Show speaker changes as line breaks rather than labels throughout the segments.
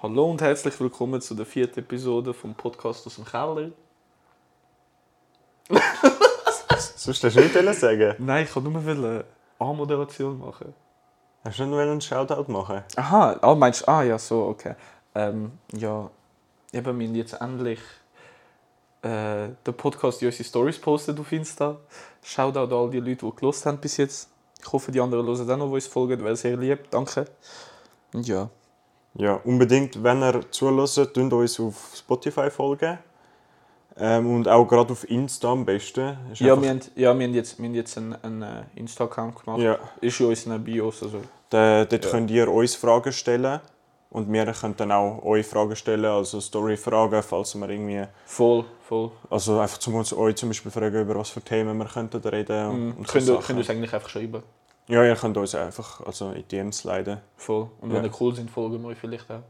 Hallo und herzlich willkommen zu der vierten Episode vom Podcast aus dem Keller.
Sonst hast du nichts sagen
Nein, ich wollte nur eine A-Moderation machen.
Hast du nicht nur einen Shoutout machen?
Aha, ah, meinst du? Ah, ja, so, okay. Ähm, ja, eben, wir haben jetzt endlich äh, den Podcast in unsere Stories postet auf Insta. Shoutout an all die Leute, die gelost haben bis jetzt. Ich hoffe, die anderen hören auch noch, die uns folgen. Wäre sehr lieb, danke. Und ja.
Ja, unbedingt, wenn ihr zuhört, tun uns auf Spotify folgen. Ähm, und auch gerade auf Insta am besten. Ist
Ja, wir haben, ja, wir haben jetzt, wir haben jetzt einen, einen äh, Insta-Account gemacht.
Ja.
Ist in unseren Bios. Also.
Da, dort
Ja.
könnt ihr uns Fragen stellen. Und wir können dann auch euch Fragen stellen, also Story-Fragen, falls wir irgendwie...
Voll, voll.
Also einfach zum uns euch zum Beispiel fragen, über was für Themen wir könnten reden
Mhm.
und so
Könnt ihr könnt ihr uns eigentlich einfach schreiben.
Ja, ihr könnt uns einfach also in DMs leiten.
Voll. Und
Ja.
wenn ihr cool sind, folgen wir euch vielleicht auch.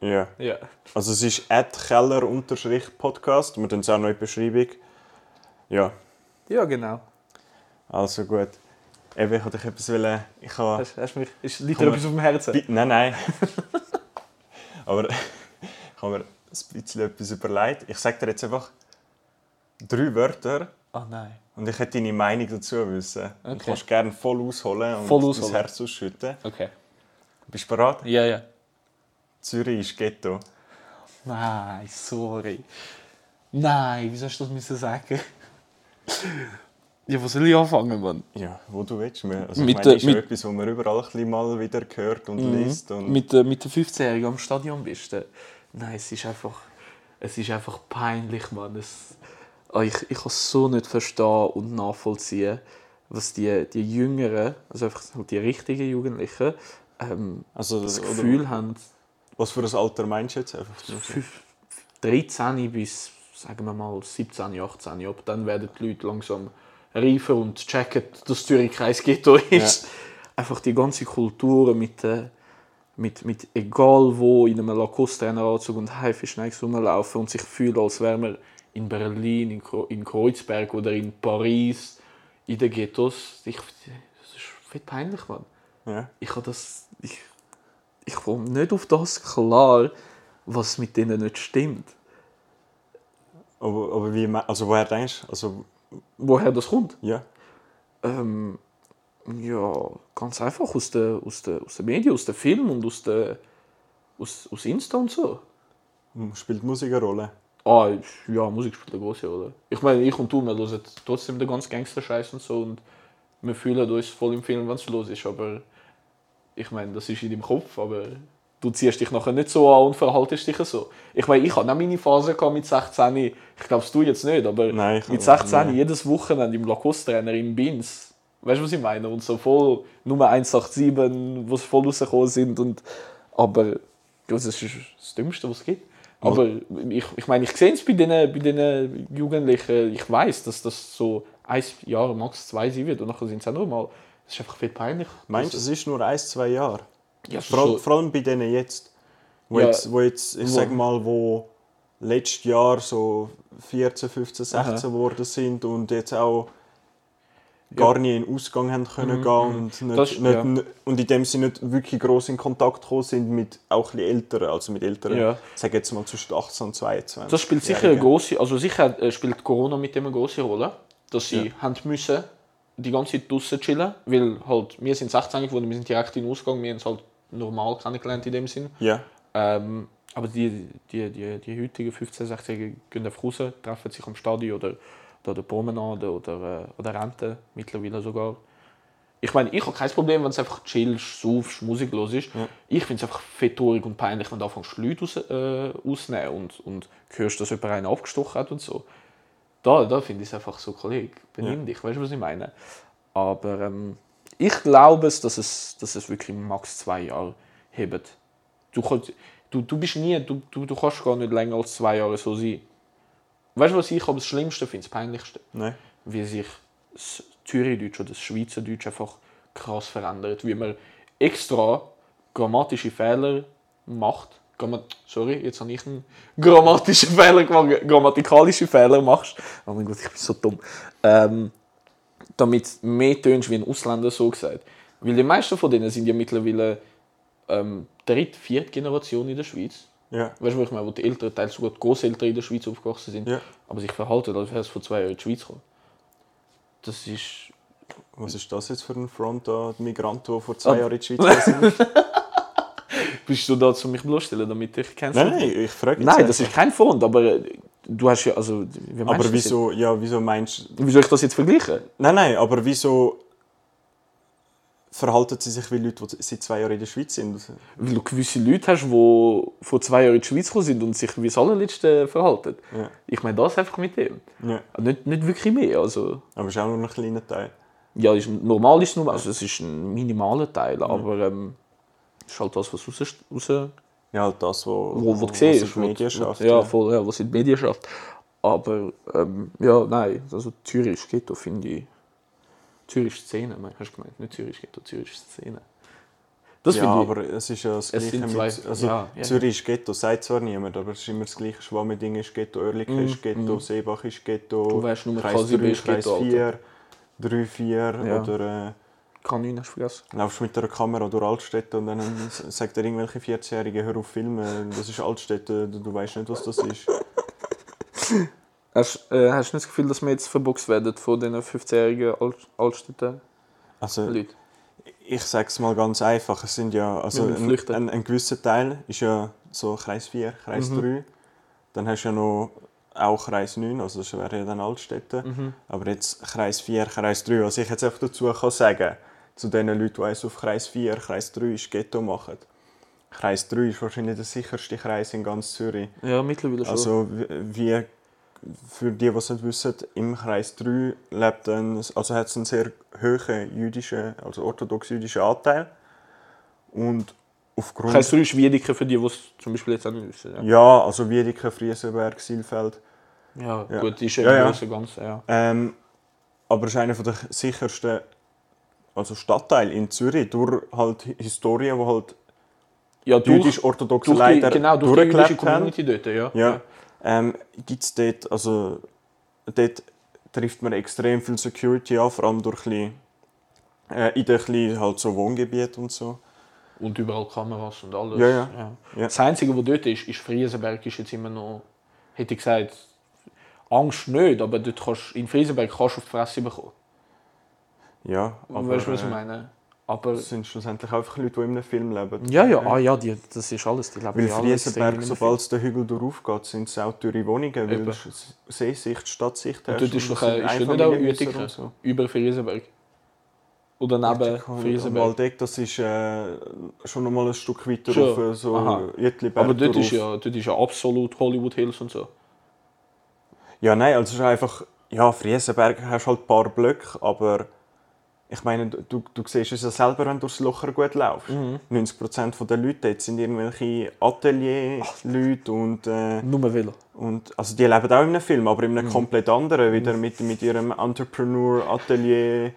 Ja.
Ja.
Also es ist keller-podcast, wir tun es auch noch in die Beschreibung. Ja,
Ja, genau.
also gut. Eben, ich wollte dich etwas wollen... Ich habe...
Hast, hast mich, ist, liegt dir etwas auf dem Herzen?
Nein, nein. Aber ich habe mir ein bisschen etwas überlegt. Ich sage dir jetzt einfach drei Wörter
Ah nein.
Und ich hätte deine Meinung dazu wissen.
Okay.
Du kannst gerne voll ausholen und
Voll ausholen.
Herz ausschütten.
Okay.
Bist du bereit?
Ja, ja.
Zürich ist Ghetto.
Nein, sorry. Nein, wie sollst du das müssen sagen? ja, wo soll ich anfangen, Mann?
Ja, wo du willst. Also,
Mit
ich meine,
der-
das ist ja
mit-
etwas, was man überall ein mal wieder hört und liest. Und
Mit, der- mit den 15-Jährigen am Stadion bist du. Nein, es ist einfach, es ist einfach peinlich, Mann. Es, ich, ich kann es so nicht verstehen und nachvollziehen, was die, die Jüngeren, also einfach halt die richtigen Jugendlichen, ähm,
also,
das Gefühl haben,
Was für ein Alter meinst du jetzt? Einfach so?
fünf- 13 bis, sagen wir mal, 17, 18, ab dann werden die Leute langsam reifer und checken, dass Zürich kein Ghetto ist. Einfach die ganze Kultur mit, äh, mit, mit egal wo in einem Lacoste-Anzug und Haifischneigs rumlaufen und sich fühlen, als wäre man in Berlin, in, in Kreuzberg oder in Paris, in den Ghettos. Ich, das ist viel peinlich, Mann
Ja.
ich habe das. Ich, ich komme nicht auf das klar, was mit denen nicht stimmt.
Aber, aber wie, also woher denkst du? Also,
Woher das kommt?
ja.
Ähm, ja, ganz einfach aus den aus der, aus der Medien, aus den Filmen und aus, der, aus, aus Insta und so.
Spielt Musik eine Rolle?
Ah, ja, Musik spielt eine große Rolle. Ich meine, ich und du, wir hören trotzdem den ganzen Gangster-Scheiß und so und wir fühlen uns voll im Film, wenn es los ist, aber ich meine, das ist in deinem Kopf, aber du ziehst dich nachher nicht so an und verhaltest dich so. Ich meine, ich hatte auch meine Phase mit 16, ich glaube, du jetzt nicht, aber
Nein,
mit
habe-
16
nein.
jedes Wochenende im Lacoste-Trainer im Binz. Weißt du, was ich meine? Und so voll Nummer 187, wo sie voll rausgekommen sind. Und, aber das ist das Dümmste, was es gibt. Aber ich, ich meine, ich sehe es bei diesen bei den Jugendlichen, ich weiß, dass das so ein Jahr, max zwei sein wird und nachher sind es auch normal. Das ist einfach viel peinlich.
Meinst du, es ist nur ein, zwei Jahre?
Ja,
Vor, allem-
so-
vor allem bei denen jetzt. Wo,
Ja.
jetzt, wo jetzt, ich sag mal, wo letztes Jahr so 14, 15, 16 geworden sind und jetzt auch gar nie in den Ausgang haben können gehen und,
Mhm, Das-
nicht, nicht, nicht, und in dem sie nicht wirklich groß in Kontakt gekommen sind mit auch ein älteren, also mit älteren,
Ja.
sage jetzt mal zwischen 18 und 22.
Das spielt sicher eine große, also sicher äh, spielt Corona mit dem eine große Rolle, dass sie
Ja.
haben müssen die ganze Zeit draußen chillen, weil halt wir sind 16 geworden, wir sind direkt in den Ausgang, wir haben es halt normal kennengelernt in dem Sinn.
Ja,
Ähm, aber die, die, die, die heutigen 15-, 16-Jährigen gehen einfach raus, treffen sich am Stadion oder, oder der Promenade oder, äh, oder Rente, mittlerweile sogar. Ich meine, ich habe kein Problem, wenn es einfach chillst, saufst, Musik los ist. Ich finde es einfach fettorig und peinlich, wenn du anfängst, Leute aus, äh, auszunehmen und, und hörst, dass jemand einen abgestochen hat und so. Da, da finde ich es einfach so, Kollege, benimm dich, weißt du, was ich meine? Aber ähm, ich glaube es, dass es, dass es wirklich max zwei Jahre hebt. Du, kannst, du, du bist nie, du, du, du kannst gar nicht länger als zwei Jahre so sein. Weißt du, was ich aber das Schlimmste finde, das Peinlichste?
nein.
Wie sich das Zürichdeutsch oder das Schweizerdeutsch einfach krass verändert. Wie man extra grammatische Fehler macht. Sorry, jetzt habe ich einen grammatischen Fehler gemacht. Grammatikalische Fehler machst. Oh mein Gott, ich bin so dumm. Ähm, damit du mehr tönst wie ein Ausländer, so gesagt. Weil die meisten von denen sind ja mittlerweile ähm, dritte, vierte Generation in der Schweiz.
Ja.
Weißt du, wo ich meine, wo die Eltern, teils sogar die Großeltern in der Schweiz aufgewachsen sind,
Ja.
aber sich verhalten, als wäre es vor zwei Jahren in die Schweiz gekommen. Das ist.
Was ist das jetzt für ein Front an die Migranten, die vor zwei Jahren in die Schweiz gekommen sind?
Bist du da, um mich bloßzustellen, damit ich kennst?
nein, nein, ich frage jetzt
Nein, das
einfach.
ist kein Front, aber du hast ja. Also, wie
Aber
du das
wieso, ja, wieso meinst du...
Wie soll ich das jetzt vergleichen?
Nein, nein, aber wieso verhalten sie sich wie Leute, die seit zwei Jahren in der Schweiz sind?
Weil du gewisse Leute hast, die vor zwei Jahren in die Schweiz gekommen sind und sich wie das allerletzte verhalten.
Ja.
Ich meine das einfach mit dem.
Ja.
Nicht, nicht wirklich mehr. Also,
Aber es ist auch nur ein kleiner Teil.
ja, ist, normal ist es nur, also es ist ein minimaler Teil, aber ähm, ist halt das, was raus, raus
Ja, halt das, wo,
wo, wo du
was
siehst.
in die schafft.
Ja, voll, ja, was in die Medien schafft. Aber ähm, ja, nein, also Zürich Ghetto finde ich. Zürich Szene, mein, hast du gemeint? Nicht Zürich Ghetto, Zürich Szene. Das
ja,
ich.
aber es ist ja das Gleiche mit... Also,
ja, ja.
Zürich ist Ghetto, sagt zwar niemand, aber es ist immer das Gleiche. Schwammending ist Ghetto, Oerlikon ist Ghetto, Seebach ist Ghetto,
Du weißt nur,
Kreis
Kasibel
3,
ist
Kreis
Ghetto,
4, 3, 4
Ja.
oder... Äh,
Kanüne hast du vergessen.
laufst mit einer Kamera durch Altstädte und dann sagt dir irgendwelche 14-Jährigen, hör auf filmen, das ist Altstädte, du, du weißt nicht, was das ist.
Hast, äh, hast du nicht das Gefühl, dass wir jetzt verboxt werden von diesen 15-jährigen Alt Altstädten
Also,
Leuten?
ich sage es mal ganz einfach, es sind ja, also ein, ein, ein gewisser Teil ist ja so Kreis 4, Kreis
Mhm.
3, dann hast du ja noch auch Kreis 9, also das wäre ja dann Altstädte,
Mhm.
aber jetzt Kreis 4, Kreis 3, was ich jetzt einfach dazu kann sagen, zu den Leuten, die eins auf Kreis 4, Kreis 3 ist Ghetto machen. Kreis 3 ist wahrscheinlich der sicherste Kreis in ganz Zürich.
Ja, mittlerweile schon.
Also wie- wie für die, die es nicht wissen, im Kreis 3 lebt ein, also hat es einen sehr hohen jüdischen, also orthodox-jüdischen Anteil. Und aufgrund...
Kreis 3 ist Wiedeke für die, die es zum Beispiel jetzt auch nicht wissen. Ja,
Ja, also Wiedeke, Friesenberg, Silfeld.
ja,
Ja.
gut, ist ja
Ja,
im
ja.
Großen und Ganzen, ja.
Ähm, aber es ist einer der sichersten also Stadtteile in Zürich, durch halt Historie, wo halt
Ja,
die
die,
Leiter
genau, durch die jüdische
durchgelebt haben.
Community dort, ja.
Ja. Ähm, gibt es dort, also dort trifft man extrem viel Security an, vor allem durch ein bisschen, äh, in den halt so Wohngebieten und so.
Und überall Kameras und alles.
Ja, ja. Ja.
Das Einzige, was dort ist, ist Friesenberg ist jetzt immer noch, hätte ich gesagt, Angst nicht, aber dort kannst, in Friesenberg kannst du auf die Fresse bekommen.
Ja, aber
weißt du, was ich
äh,
meine? Aber,
das sind schlussendlich einfach Leute, die in einem Film leben.
ja, ja, ah, ja die, das ist alles. Die leben
Weil
ja
Friesenberg, sobald den Hügel durchaufgeht, sind es auch teure Wohnungen, weil
Eben.
es Seesicht, Stadtsicht
Und
herrscht.
dort ist
und
doch ist nicht auch
und so.
über Friesenberg. Oder neben Friesenberg.
Waldeck, das ist äh, schon noch mal ein Stück weiter
Schon.
rauf, äh, so
Aber dort ist, ja, dort ist ja absolut Hollywood Hills und so.
Ja, nein, also es ist einfach, ja, Friesenberg hast halt ein paar Blöcke, aber ich meine, du, du siehst es ja selber, wenn du durchs Locher gut laufst.
Mhm.
90% der Leute dort sind irgendwelche Atelier-Leute und, äh,
Nur Velo.
und also die leben auch in einem Film, aber in
Mhm.
einem komplett anderen, wieder mit, mit ihrem Entrepreneur-Atelier.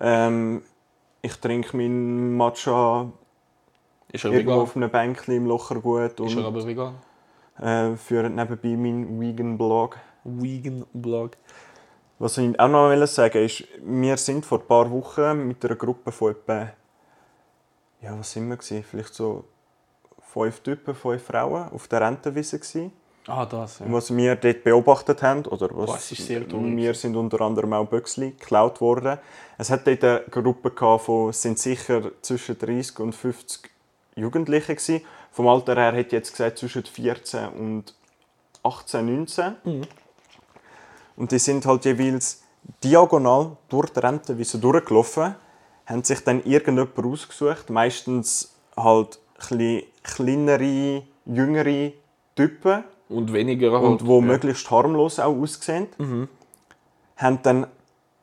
Ähm, ich trinke meinen Matcha
Ist er
irgendwo
vegan?
auf einem Bänkchen im Lochergut
Ist er
und
aber vegan?
äh, führe nebenbei meinen Vegan-Blog.
Vegan Blog.
Was ich auch noch will sagen ist, wir sind vor ein paar Wochen mit einer Gruppe von etwa, ja, was sind wir gewesen? Vielleicht so fünf Typen, fünf Frauen auf der Rentenwiese gewesen.
Ah, das, ja.
Was wir dort beobachtet haben, oder was
Boah, ist sehr traurig.
wir sind unter anderem auch Böxli geklaut worden. Es hat dort eine Gruppe gehabt von, sind sicher zwischen 30 und 50 Jugendliche gewesen. Vom Alter her hätte ich jetzt gesagt zwischen 14 und 18, 19.
Mhm.
Und die sind halt jeweils diagonal durch die Rentenwiese durchgelaufen, haben sich dann irgendjemand ausgesucht, meistens halt ein kleinere, jüngere Typen
Und weniger halt.
und wo
ja.
möglichst harmlos auch aussehen, haben dann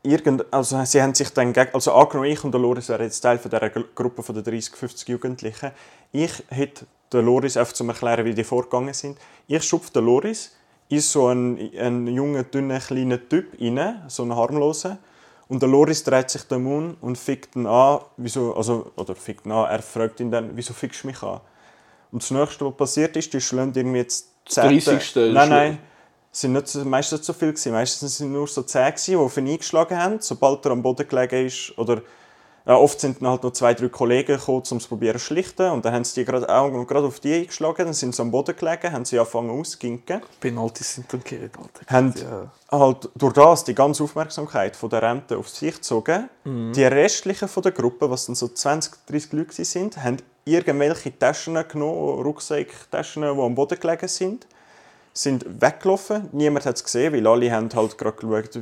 irgend, also sie haben sich dann also angenommen, ich und der Loris wären jetzt Teil von dieser Gru- Gruppe von der 30, 50 Jugendlichen. Ich hätte den Loris einfach zum erklären, wie die vorgegangen sind. Ich schupfe den Loris in so einen, einen jungen, dünnen, kleinen Typ rein, so einen harmlosen. Und der Loris dreht sich den Mund und fickt ihn an, wieso, also, oder fickt ihn an, er fragt ihn dann, wieso fickst du mich an? Und das nächste, was passiert ist, die schlagen irgendwie jetzt
Das 30.
Nein, nein. Es sind nicht so, meistens nicht so viele. Gewesen. Meistens sind es nur so 10, gewesen, die auf ihn eingeschlagen haben. Sobald er am Boden gelegen ist oder Ja, oft sind dann halt noch zwei, drei Kollegen gekommen, um es probieren zu schlichten. Und dann haben sie die gerade auch gerade auf die eingeschlagen, dann sind sie am Boden gelegen, haben sie angefangen auszuginken.
Penalties sind dann gekehrt, Alter.
Haben
Ja.
halt durch das die ganze Aufmerksamkeit von der Rente auf sich gezogen. Die restlichen von der Gruppe, was dann so 20, 30 Leute sind, haben irgendwelche Taschen genommen, Rucksacktaschen, die am Boden gelegen sind, sind weggelaufen. Niemand hat es gesehen, weil alle haben halt gerade geschaut,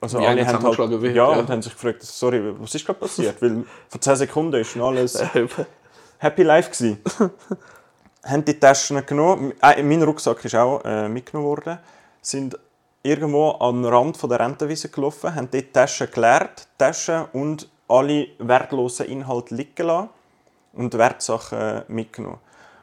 also
Wie alle
haben halt,
wird,
ja,
ja.
und haben sich gefragt, sorry, was ist gerade passiert? weil vor 10 Sekunden ist schon alles. Happy Life gsi. haben die Taschen genommen. Äh, mein Rucksack ist auch äh, mitgenommen worden. Sind irgendwo am Rand von der Rentenwiese gelaufen, haben dort die Taschen geleert, Taschen und alle wertlosen Inhalte liegen lassen und Wertsachen mitgenommen.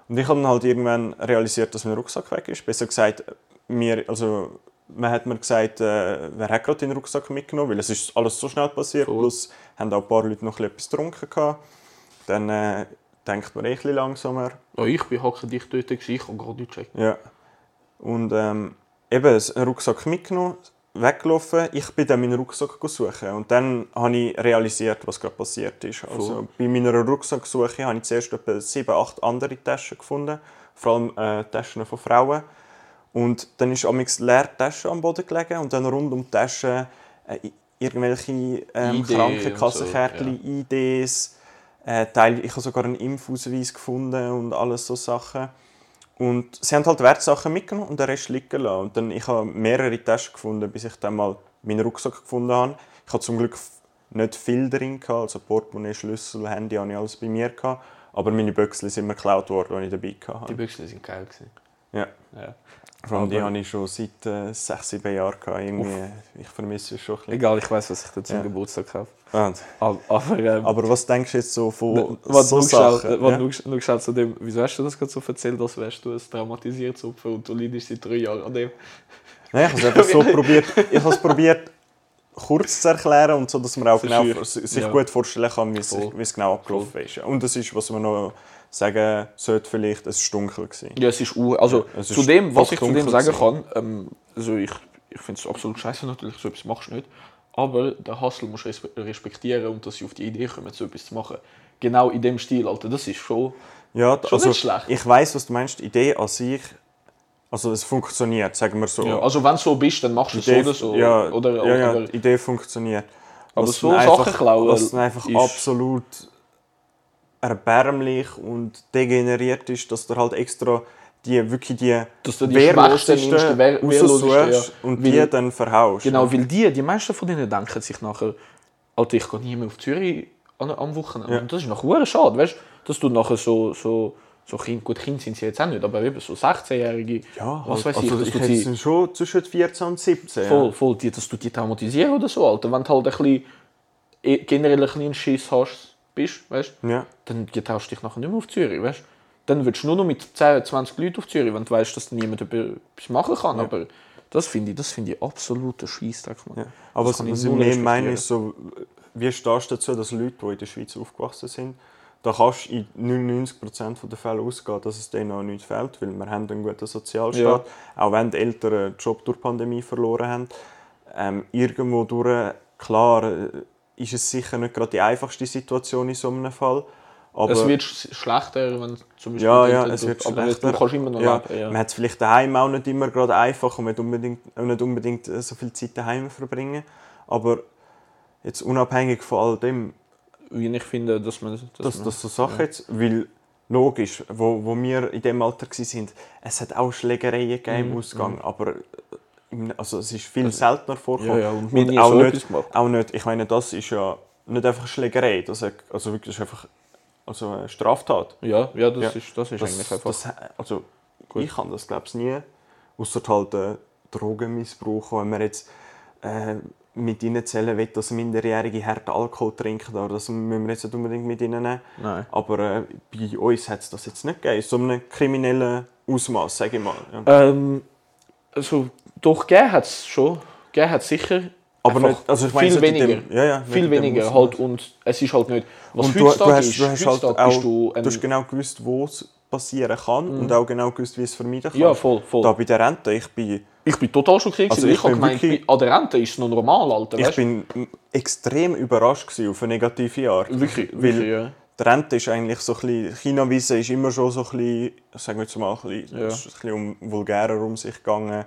Und ich habe dann halt irgendwann realisiert, dass mein Rucksack weg ist. Besser gesagt, mir, also, man hat mir gesagt, äh, wer hat gerade den Rucksack mitgenommen, weil es ist alles so schnell passiert.
Voll.
Plus haben auch ein paar Leute noch etwas getrunken. Gehabt. Dann äh, denkt man eh ein bisschen langsamer.
Ja, ich bin hackendicht dort, gewesen, ich habe gerade gecheckt.
Ja. Und ähm, eben, einen Rucksack mitgenommen, weggelaufen. Ich bin dann meinen Rucksack suchen. Und dann habe ich realisiert, was gerade passiert ist. Also, bei meiner Rucksacksuche habe ich zuerst etwa sieben, acht andere Taschen gefunden. Vor allem äh, Taschen von Frauen. Und dann ist amigs leer die Tasche am Boden gelegen und dann rund um die Tasche äh, irgendwelche ähm, Krankenkassenkärtchen, IDs. Äh, Teil, ich habe sogar einen Impfausweis gefunden und alles so Sachen. Und sie haben halt Wertsachen mitgenommen und den Rest liegen lassen. Und dann, ich habe mehrere Taschen gefunden, bis ich dann mal meinen Rucksack gefunden habe. Ich hatte zum Glück nicht viel drin, gehabt, also Portemonnaie, Schlüssel, Handy habe ich alles bei mir. Gehabt. Aber meine Büchse sind mir geklaut worden, die ich dabei
Die
hatte.
Büchse sind geil. Gewesen.
Ja.
Ja.
Vor allem die habe ich schon seit äh, sechs, sieben Jahren. Gehabt. Irgendwie, ich vermisse es schon ein bisschen.
Egal, ich weiß, was ich dir zum
Ja.
Geburtstag kaufe.
Und,
Aber, aber, ähm,
aber was denkst du jetzt so von
was
so
du
Sachen?
was
Ja?
du geschaut zu dem, wieso hast du das gerade so erzählt, als wärst du ein traumatisiertes Opfer und du leidest seit drei Jahren an dem?
Nein, ich habe es einfach so probiert. Ich habe es probiert, kurz zu erklären und so, dass man auch genau sich
ja.
gut vorstellen kann, wie es,
Voll.
wie es genau abgelaufen ist. Und das ist, was man noch sagen sollte, vielleicht, es war dunkel. Gewesen.
Ja, es ist also
Ja, es
zu
ist
dem, was ich zu dem sagen kann, ähm, also ich, ich finde es absolut scheiße natürlich, so etwas machst du nicht. Aber den Hustle musst du respe- respektieren und dass sie auf die Idee kommen, so etwas zu machen. Genau in dem Stil, Alter, das ist schon...
Ja,
Schon
also,
nicht schlecht.
ich weiß, was du meinst. Die Idee an sich, also es funktioniert, sagen wir so.
Ja, also wenn du so bist, dann machst du es so
Idee,
oder so.
ja,
oder,
ja, ja,
aber,
die Idee funktioniert.
Aber
Was
so Sachen
einfach,
klauen
Was einfach
ist-
absolut erbärmlich und degeneriert ist, dass du halt extra die wirklich die
Dass du die Wehr- Wehrlosesten,
raussuchst
ja.
und
Weil-
die dann verhaust.
Genau, weil die, die meisten von denen denken sich nachher, Alter, ich gehe nie mehr auf Zürich an, am Wochenende.
Ja.
Und das ist nachher schade, weißt du? Dass du nachher so, so, so Kind, gut, Kind sind sie jetzt auch nicht, aber eben so 16-Jährige,
Ja,
was
halt,
weiß ich,
also
dass
ich hätte
sie
es schon zwischen 14 und 17. ja.
voll, voll, die, dass du die traumatisieren oder so, Alter. Wenn du halt ein bisschen, eh, generell ein bisschen Schiss hast, bist, weißt?
Ja.
dann tauschst du dich nachher nicht mehr auf Zürich, weißt? Dann willst du nur noch mit 10, 20 Leuten auf Zürich, wenn du weißt, dass niemand etwas machen kann. Aber das finde ich, das finde ich absoluter Scheißdreck.
Ja. Aber
Das
was, was ich mehr meine, ist so, wie stehst du dazu, dass Leute, die in der Schweiz aufgewachsen sind, da kannst du in 99% der Fälle ausgehen, dass es denen auch nichts fehlt, weil wir haben einen guten Sozialstaat, auch wenn die Eltern einen Job durch die Pandemie verloren haben. Ähm, irgendwo durch, klar, äh, ist es sicher nicht gerade die einfachste Situation in so einem Fall, aber
es wird sch- schlechter, wenn zum Beispiel
ja, ja, es wird
aber
schlechter.
du kannst immer noch
ja,
leben. Ja.
Man hat es vielleicht daheim auch nicht immer gerade einfach und nicht unbedingt, nicht unbedingt äh, so viel Zeit daheim verbringen. Aber jetzt unabhängig von all dem,
Wie ich finde, dass man... Dass
dass
man
das so Sachen jetzt, weil logisch, wo, wo wir in dem Alter waren, es hat auch Schlägereien gegeben
Mhm,
im Ausgang, aber äh, im- also es ist viel seltener vorgekommen.
ja, ja, und
und auch
so
nicht, auch nicht, ich meine, das ist ja nicht einfach eine Schlägerei, das ist, also wirklich ist einfach also eine Straftat.
ja, ja, das
Ja.
ist, das ist
Das,
eigentlich einfach...
das, also,
Gut.
ich kann das glaube ich nie, außer halt äh, Drogenmissbrauch, wenn man jetzt äh, mit ihnen zählen will, dass Minderjährige harten Alkohol trinken, aber das müssen wir jetzt nicht unbedingt mit ihnen nehmen.
Nein.
Aber äh, bei uns hat es das jetzt nicht gegeben, in so einem kriminellen Ausmaß, sage ich mal. Ja.
Ähm, also, doch, gegeben hat es schon. Gegeben hat sicher.
Aber nicht, also ich meine,
viel weniger.
Dem, ja, ja,
viel weniger
Ausmaß.
halt und es ist halt nicht was
Und du, du,
heutzutage
hast,
ist
du hast halt auch,
du ein,
du hast genau gewusst, wo es passieren kann und auch genau gewusst, wie es vermeiden kann.
Ja, voll, voll.
Da bei der Rente, ich bin,
Ich bin total schockiert.
Also ich
ich habe gemeint,
wirklich-
an der Rente ist es noch normal, Alter.
ich
weißt du?
bin extrem überrascht auf eine negative Art.
Wirklich,
Weil
wirklich, ja.
die Rente ist eigentlich so ein bisschen, China-Wiese ist immer schon so ein bisschen, sagen wir jetzt mal, ein bisschen,
Ja.
ein bisschen um vulgärer um sich gegangen.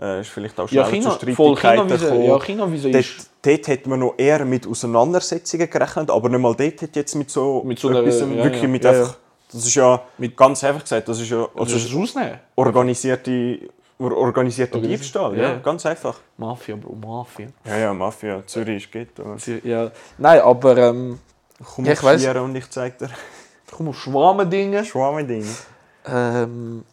Äh, ist vielleicht auch
Ja,
schnell
China,
zu Streitigkeiten gekommen.
ja, China-Wiese
Dort,
ist...
dort hat man noch eher mit Auseinandersetzungen gerechnet, aber nicht mal dort hat jetzt mit so,
Mit so einer-
etwas,
ja,
wirklich
ja,
mit
ja,
einfach, das ist ja
Mit-
ganz einfach gesagt, das ist ja
Also das ist rausnehmen.
organisierte, or- organisierter
Organisi-
Diebstahl,
ja.
ja. ganz einfach.
Mafia, Bro, Mafia.
Ja, ja, Mafia, Zürich ist Ghetto.
Ja. Nein, aber ähm,
Komm
Ja, ich.
Schlieren und ich zeig dir
komm auf Schwarmen-Dinge.
Schwammending.
Ähm,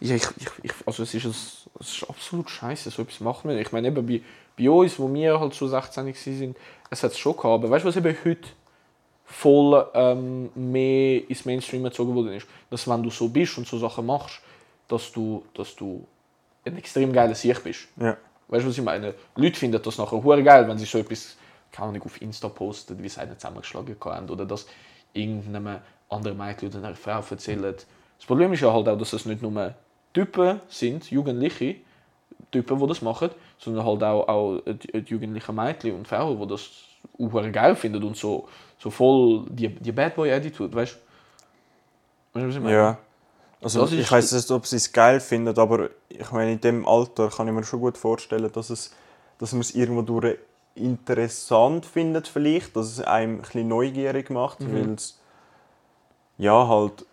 ja, ich, ich, ich, also es ist, ein, es ist absolut scheiße, so etwas macht man nicht. Ich meine, eben bei, bei uns, wo wir halt so 16 waren, es hat es schon gehabt. Aber weißt du, was eben heute voll ähm, mehr ins Mainstream gezogen worden ist? Dass wenn du so bist und so Sachen machst, dass du, dass du ein extrem geiler Sieg bist.
Ja.
Weißt du, was ich meine? Leute finden das nachher hure geil, wenn sie so etwas, keine Ahnung, auf Insta posten, wie sie einen zusammengeschlagen haben oder dass irgendeinem anderen Mädchen oder einer Frau erzählen. Das Problem ist ja halt auch, dass es nicht nur Typen sind, Jugendliche, Typen, die das machen, sondern halt auch, auch die, die jugendlichen Mädchen und Frauen, die das auch geil finden und so, so voll die, die Bad Boy Attitude, weißt du? Weißt du, was ich meine?
Ja. Also
Das
ich weiß nicht, ob sie es geil finden, aber ich meine, in dem Alter kann ich mir schon gut vorstellen, dass, es, dass man es irgendwo durch interessant findet vielleicht, dass es einem ein bisschen neugierig macht,
Mhm.
weil es ja halt,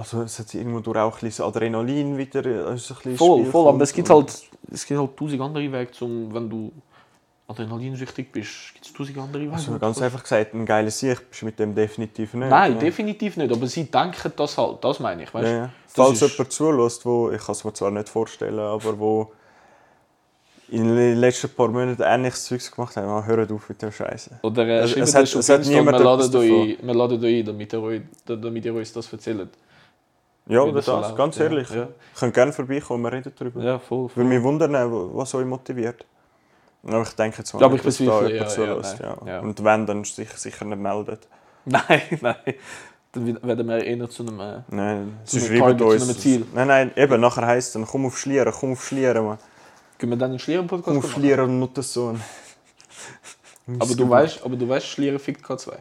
also es hat irgendwo durch auch ein bisschen Adrenalin wieder äh, ein bisschen
Voll, voll, aber es gibt halt, es gibt halt tausend andere Wege, zum, wenn du adrenalinsüchtig bist, gibt es tausend andere Wege.
Also ganz einfach gesagt, ein geiler Sieg bist du mit dem definitiv nicht.
Nein,
ja.
definitiv nicht, aber sie denken das halt, das meine ich, weißt
Ja, ja. Falls jemand zulässt, wo, ich kann es mir zwar nicht vorstellen, aber wo in den letzten paar Monaten ähnliches Zeugs gemacht haben, man, hört auf mit dem Scheiße.
Oder äh,
Es- es hat- es hat niemand
wir laden,
etwas
euch, wir laden euch ein, damit ihr, euch, damit ihr uns das erzählt.
Ja,
das so
das, ganz
ja.
ehrlich.
Ja.
Könnt gerne vorbeikommen, wir reden darüber.
Ja, voll. voll.
Würde mich wundern, was euch motiviert. Aber ich denke
Ja, aber
nicht,
ich
dass da jemand
ja, ja,
zulässt. Ja,
Ja.
Und wenn, dann sich sicher nicht meldet.
Nein, nein. Dann werden wir eher zu einem... Äh,
Nein,
Zu einem Target, zu
uns.
einem Ziel.
Nein, nein, eben, nachher heisst es dann, komm auf Schlieren, komm auf Schlieren, Mann.
können wir dann einen Schlieren-Podcast
Komm auf? Schlieren und Muttersohn.
Aber du weißt, aber du weißt, Schlieren fickt K2.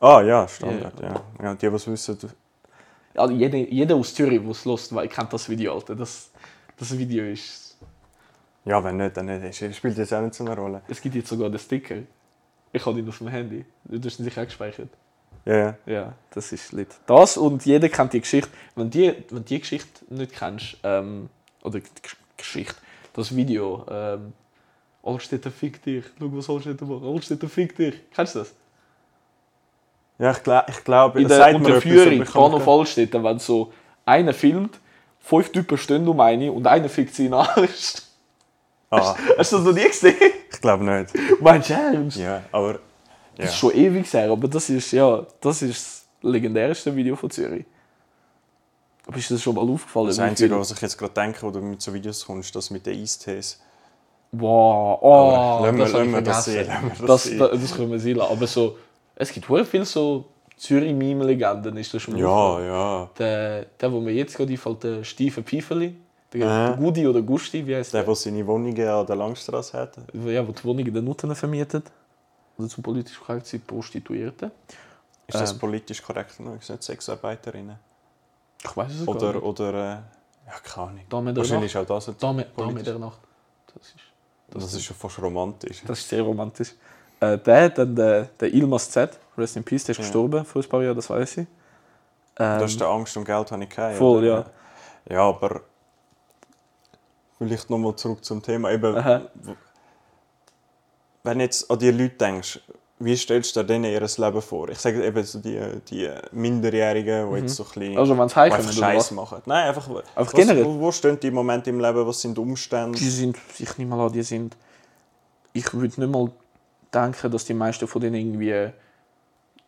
Ah ja, Standard, ja. ja. die, die es wissen,
Ja, jeder, jeder aus Zürich, der es hört, weil kennt das Video, Alter. Das, das Video ist...
Ja, wenn nicht, dann nicht. Es spielt jetzt auch nicht so eine Rolle.
Es gibt jetzt sogar den Sticker. Ich habe ihn auf dem Handy. Du hast ihn sicher auch gespeichert.
Ja, ja.
Ja, das ist lit. Das und jeder kennt die Geschichte. Wenn die, wenn die Geschichte nicht kennst, ähm, oder die Gesch- Geschichte, das Video, ähm, Allstädter fick dich, schau was Allstädter macht, Allstädter fick dich. Kennst du das?
Ja, ich, glaub, ich glaube,
In der Unterführung,
kann mich
Bahnhof Allstädter, wenn so einer filmt, fünf Typen stehen um eine und einer fickt sie in den Arsch.
Ah,
Hast du das noch nie gesehen?
ich glaube nicht.
Meinst du ernst?
Ja, aber... Ja.
Das ist schon ewig her, aber das ist, ja, das ist das legendärste Video von Zürich. Aber ist das schon mal aufgefallen?
Das Einzige, was ich jetzt gerade denke, wo du mit so Videos kommst, das mit den Eistees.
Wow, oh,
Aber lassen wir-
das
lassen wir das das
Das, das, können wir sehen. Aber so, es gibt sehr viele so Zürich-Meme-Legenden, ist das schon mal
Ja,
aufgefallen.
ja.
Der, der, wo mir jetzt gerade einfällt, der Stiefen Pfeifeli, der, der Gudi oder Gusti, wie heißt
Der,
der?
der seine Wohnungen an der Langstrasse hat.
Ja, der die Wohnungen der Nutten vermietet. Oder zum politisch korrekt sind Prostituierte.
Ist das
Ähm.
politisch korrekt? noch? Sind Sexarbeiterinnen?
Ich weiß es gar
Oder,
nicht.
oder äh, ja, keine Ahnung.
Dame der
Wahrscheinlich
Nacht.
ist auch das ein
Dame, Dame der Nacht. Das ist,
Das ist schon fast romantisch.
das ist sehr romantisch. Äh, der, dann der, der Ilmas Z, Rest in Peace, der ist
Ja.
gestorben vor ein paar Jahren, das weiß ich. Ähm,
Das ist der Angst um Geld, habe ich keine.
voll,
oder?
ja.
Ja, aber vielleicht nochmal zurück zum Thema. Eben,
Aha.
wenn jetzt an die Leute denkst, wie stellst du dir denen ihr Leben vor? Ich sage eben so die, die Minderjährigen, die jetzt so ein bisschen
Also wenn es
die
heimkommen
einfach Scheiß machen. Nein, einfach, was,
generell?
Wo, wo stehen die im Moment im Leben? Was sind die Umstände?
Die sind, ich nehme mal an, die sind. Ich würde nicht mal denken, dass die meisten von denen irgendwie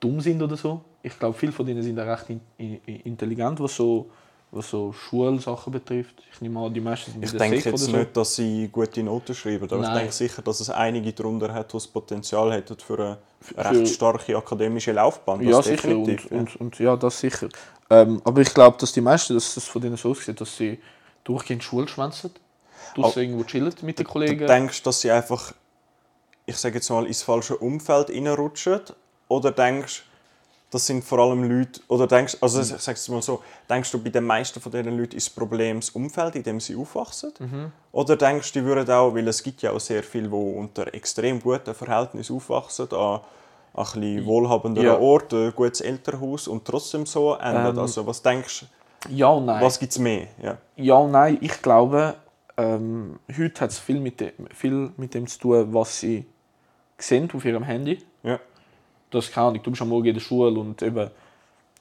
dumm sind oder so. Ich glaube, viele von denen sind auch recht in, in, intelligent, was so was so Schulsachen betrifft. Ich nehme an, die meisten sind
Ich denke
Sek
jetzt
so.
nicht, dass sie gute Noten schreiben, aber
Nein.
ich denke sicher, dass es einige darunter hat, die das Potenzial hätten für eine
Für-
recht starke akademische Laufbahn.
Ja, sicher. Und,
ja.
und, und ja, das sicher. Ähm, aber ich glaube, dass die meisten, dass das von denen so aussieht, dass sie durchgehend Schule schwänzen, draussen irgendwo chillen mit den
Du
Kollegen.
denkst, dass sie einfach, ich sage jetzt mal, ins falsche Umfeld reinrutschen? Oder denkst das sind vor allem Leute, oder denkst, also ich sage es mal so, denkst du, bei den meisten von diesen Leuten ist das Problem das Umfeld, in dem sie aufwachsen?
Mhm.
Oder denkst du, die würden auch, weil es gibt ja auch sehr viele, die unter extrem guten Verhältnissen aufwachsen, an, an ein wohlhabenderen
Ja.
Ort, ein gutes Elternhaus und trotzdem so enden?
Ähm,
also was denkst du,
Ja und nein.
was gibt es mehr? Ja.
Ja und nein. Ich glaube, ähm, heute hat es viel mit, dem, viel mit dem zu tun, was sie sehen auf ihrem Handy.
Ja.
Das keine Ahnung, du bist am Morgen in der Schule und eben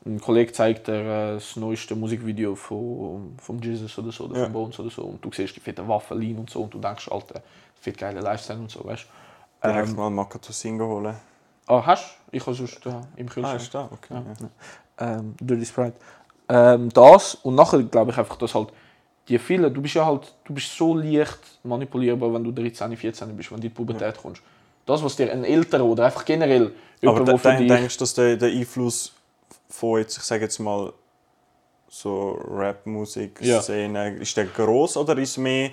ein Kollege zeigt dir äh, das neueste Musikvideo von, von Jesus oder so, oder
Ja.
von Bones oder so und du siehst die fette Waffelin und so und du denkst, Alter, fett geile Lifestyle und so, weißt du.
Direkt
Ähm,
mal Makatosingo holen.
ah, hast du? Ich habe sonst da im
Ah,
Kühlschrank.
ist da? Okay.
Ja.
Ja.
ähm, Dirty Sprite. Ähm, das und nachher glaube ich einfach, dass halt die vielen, du bist ja halt, du bist so leicht manipulierbar, wenn du 13, 14 bist, wenn du in die Pubertät kommst. Das, was dir ein älterer oder einfach generell
Aber
jemand,
de
für
de
dich...
denkst du, dass der, der Einfluss von jetzt, ich sage jetzt mal, so Rap-Musik-Szene, ist der gross oder ist mehr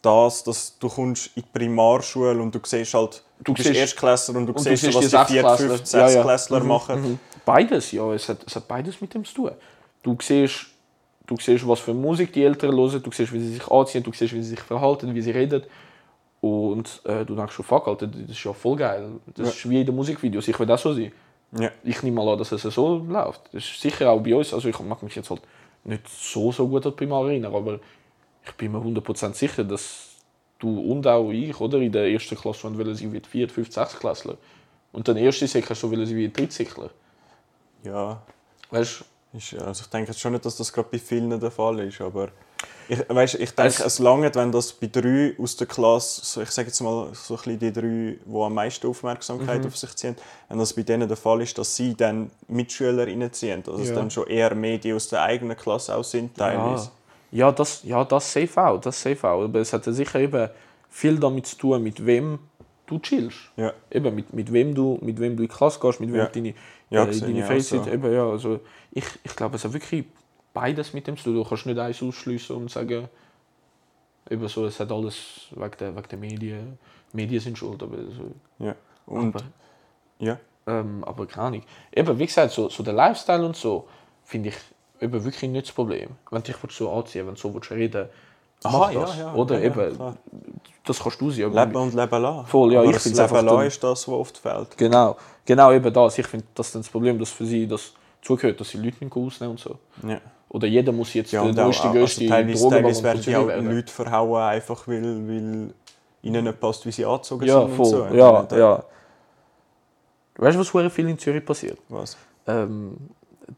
das, dass du kommst in die Primarschule und du siehst halt, du,
Du
bist
siehst-
Erstklässler und du
und du
siehst,
siehst
was
die
die 4.,
Sechstklässler.
5.,
Ja, ja.
6-Klässler
Mhm,
machen.
Beides, ja. Es hat, es hat beides mit dem zu tun. Du siehst, du siehst, was für Musik die Eltern hören, du siehst, wie sie sich anziehen, du siehst, wie sie sich verhalten, wie sie reden. Und äh, du denkst schon, fuck, Alter, das ist ja voll geil. Das
Ja.
ist wie in den Musikvideos. Ich will auch so sein.
Ja.
Ich nehme mal an, dass es so läuft. Das ist sicher auch bei uns. Also ich mag mich jetzt halt nicht so, so gut an die Primar erinnern, aber ich bin mir 100% sicher, dass du und auch ich oder, in der ersten Klasse schon wollen sie wie die 4., 5., 6. Klässler. Und dann erste Säcke so wollen sie wie die Drittsäckler.
ja,
Weißt
ist, also ich denke jetzt schon nicht, dass das gerade bei vielen der Fall ist, aber ich, weißt, ich denke,
Es-
es, langt, wenn das bei drei aus der Klasse, so, ich sage jetzt mal so ein bisschen die drei, die am meisten Aufmerksamkeit
Mhm.
auf sich ziehen, wenn das bei denen der Fall ist, dass sie dann Mitschüler reinziehen, dass es
Ja.
dann schon eher mehr die aus der eigenen Klasse auch sind teilweise.
Ja, ja, das, ja, das safe auch, das safe auch. Aber es hat ja sicher eben viel damit zu tun, mit wem du chillst.
Ja.
Eben, mit, mit, wem du, mit wem du in die Klasse gehst, mit wem
Ja.
deine,
Ja,
äh,
sehe
deine
ich auch
Freizeit.
so.
Eben, ja, also ich, ich glaube, es hat wirklich beides mit dem tun. Du kannst nicht eins ausschliessen und sagen, eben so, es hat alles wegen der, wegen der Medien. Medien sind schuld, aber so,
Ja. Und
aber,
ja.
ähm, aber keine Ahnung. Eben, wie gesagt, so, so der Lifestyle und so, finde ich eben wirklich nicht das Problem. Wenn du dich so anziehen wenn du so willst reden
Aha,
mach
ja,
das.
ja,
Oder
ja, ja,
eben,
klar.
das kannst du sein.
Leben und Leben lassen.
Voll, ja,
Aber
ich
das Leben lassen ist das, was oft fehlt.
Genau, genau eben das. Ich finde, das ist dann das Problem, dass für sie das zugehört, dass sie Leute nicht ausnehmen und so.
Ja.
Oder jeder muss jetzt
Ja,
der
und auch,
neueste,
also
größte
teilweise,
Drogenbaron
teilweise werden die auch
werden.
Leute verhauen, einfach weil, weil ihnen nicht passt, wie sie angezogen
Ja,
sind.
voll.
Und so.
Ja,
äh,
ja. Weißt du, was sehr viel in Zürich passiert?
Was?
Ähm,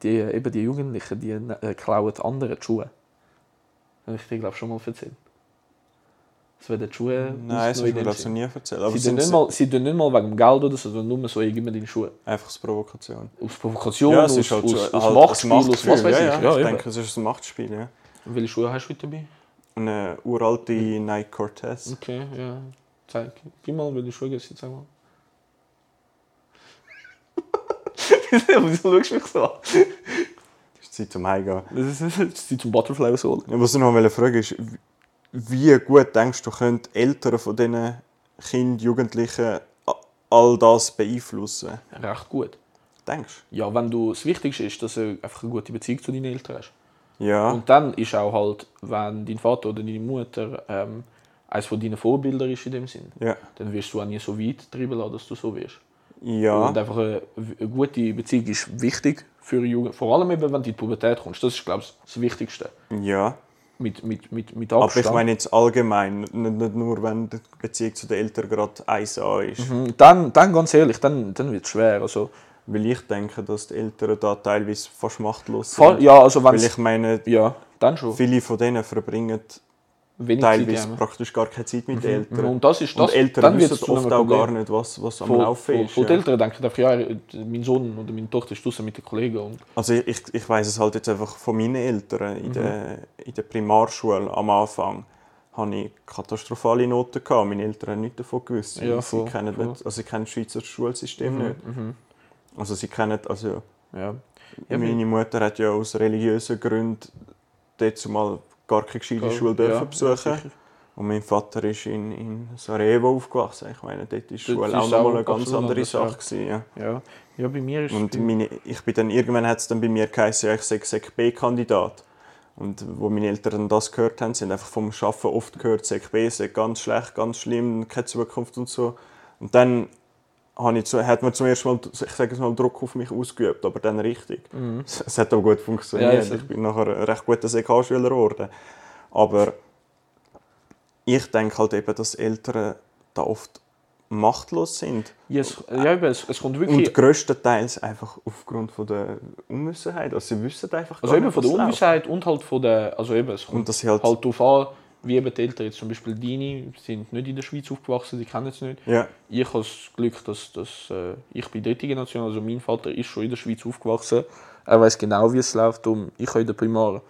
die, eben die Jugendlichen, die äh, klauen anderen die Schuhe. Habe ich dir, glaube schon mal erzählt. Es werden die Schuhe
Nein, das du glaub ich, nie erzählt. Aber
Sie tun nicht, mal, sie tun nicht mal wegen dem Geld oder so, sondern nur so, ich gebe mir deine Schuhe.
einfach als Provokation.
Aus Provokation,
Ja, es
aus,
halt
aus,
so-
aus
halt
Machtspiel, aus was weiß ich.
Ja, ja.
Ja,
ich denke, es ist ein Machtspiel. Ja.
Welche Schuhe hast du heute dabei?
Eine uralte Nike Cortez.
Okay, ja. Zeig. Gib mal, welche Schuhe sind, sag mal. Wieso schaust du mich so an?
Ist Zeit zum Heimgehen.
Das ist, das die zum Butterfly rausholen.
Ja, Was ich noch wollte fragen ist, wie gut denkst du, können die Eltern von diesen Kindern, Jugendlichen all das beeinflussen?
Recht gut.
Denkst
Ja, wenn du, das Wichtigste ist, dass du einfach eine gute Beziehung zu deinen Eltern hast.
du? Ja.
Und dann ist auch halt, wenn dein Vater oder deine Mutter ähm, eines von deinen Vorbildern ist in dem Sinn,
ja.
dann wirst du auch nie so weit treiben lassen, dass du so wirst.
Ja.
Und einfach eine, eine gute Beziehung ist wichtig für Jugend. Vor allem eben, wenn du in die Pubertät kommst. Das ist, glaube ich, das Wichtigste.
ja.
Mit, mit, mit, mit
Aber
Abstand.
ich meine jetzt allgemein, nicht, nicht nur, wenn die Beziehung zu den Eltern gerade 1A ist.
Mhm, Dann, dann ganz ehrlich, dann, dann wird es schwer. Also,
Weil ich denke, dass die Eltern da teilweise fast machtlos
voll,
sind.
ja, also wenn
Weil ich meine,
Ja, dann schon.
viele von denen verbringen
wenig Zeit
teilweise
haben.
praktisch gar keine Zeit mit den Eltern.
Mhm. Und das ist das.
Und Eltern wissen oft auch gar nicht, was, was am Laufen ist.
Die
ja.
Eltern denken einfach, ja, mein Sohn oder meine Tochter ist draußen mit den Kollegen. Und
Also ich, ich, weiß es halt jetzt einfach von meinen Eltern.
Mhm.
In, der, in der Primarschule am Anfang hatte ich katastrophale Noten. Gehabt. Meine Eltern haben nichts davon gewusst.
Ja,
sie,
voll,
kennen
voll.
nicht, also sie kennen das Schweizer Schulsystem nicht.
Mhm.
Also sie kennen, also
Ja. Ja,
meine Mutter hat ja aus religiösen Gründen dort mal gar keine gescheite Schule dürfen
ja,
besuchen.
sicher.
Und mein Vater ist in, in Sarajevo aufgewachsen. Ich meine, dort ist Schule
ist
auch noch
auch
mal eine ganz andere
ja.
Sache. Gewesen, ja.
Ja. ja, bei mir ist
Und meine, ich bin dann, irgendwann hat es dann bei mir geheißen, ja, ich sei Sek B-Kandidat. Und wo meine Eltern das gehört haben, sind einfach vom Arbeiten oft gehört, Sek B sei ganz schlecht, ganz schlimm, keine Zukunft und so. Und dann habe ich zu, hat man zum ersten Mal, ich sage es mal, Druck auf mich ausgeübt, aber dann richtig. Es, es hat auch gut funktioniert.
Ja,
ich bin nachher ein recht guter SEK-Schüler geworden. Aber ich denke halt eben, dass Eltern da oft machtlos sind.
ja, es, ja, eben, es, es kommt wirklich.
Und größtenteils einfach aufgrund von der Unwissenheit. Also sie wissen einfach
also
gar
eben
nicht,
von der. Unwissenheit und halt von der. Also eben, es kommt
Und dass sie halt,
halt darauf an, wie eben die Eltern jetzt zum Beispiel deine sind nicht in der Schweiz aufgewachsen, die kennen es nicht.
ja,
Ich habe das Glück, dass, dass äh, ich bin dritte Generation, also mein Vater ist schon in der Schweiz aufgewachsen. Er weiß genau, wie es läuft. Um, ich konnte in der Primar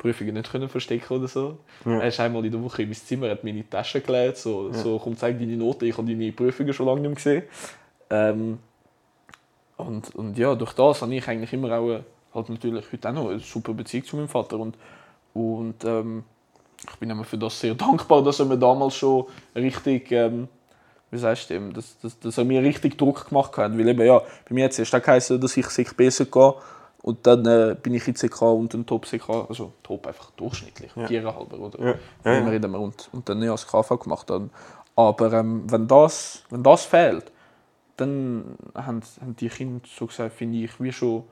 Prüfungen nicht können verstecken oder so.
Ja.
Er ist einmal in der Woche in mein Zimmer, hat meine Tasche geleert, so, so komm zeig deine Noten, ich habe deine Prüfungen schon lange nicht mehr gesehen. Ähm, und, und ja, durch das habe ich eigentlich immer auch äh, halt natürlich heute auch noch eine super Beziehung zu meinem Vater und, und ähm, ich bin ihm für das sehr dankbar, dass er mir damals schon richtig, ähm, wie sagst du, dass, dass, dass er mir richtig Druck gemacht hat. Weil eben, ja, bei mir hat es erst auch geheißen, dass ich sich besser gehe und dann äh, bin ich in CK und ein Top-CK, also Top einfach durchschnittlich,
Ja.
viereinhalber oder
Ja. Ja, ja.
reden wir und, und dann ja das KV gemacht haben. Aber ähm, wenn, das, wenn das fehlt, dann haben, haben die Kinder, so gesagt, finde ich, wie schon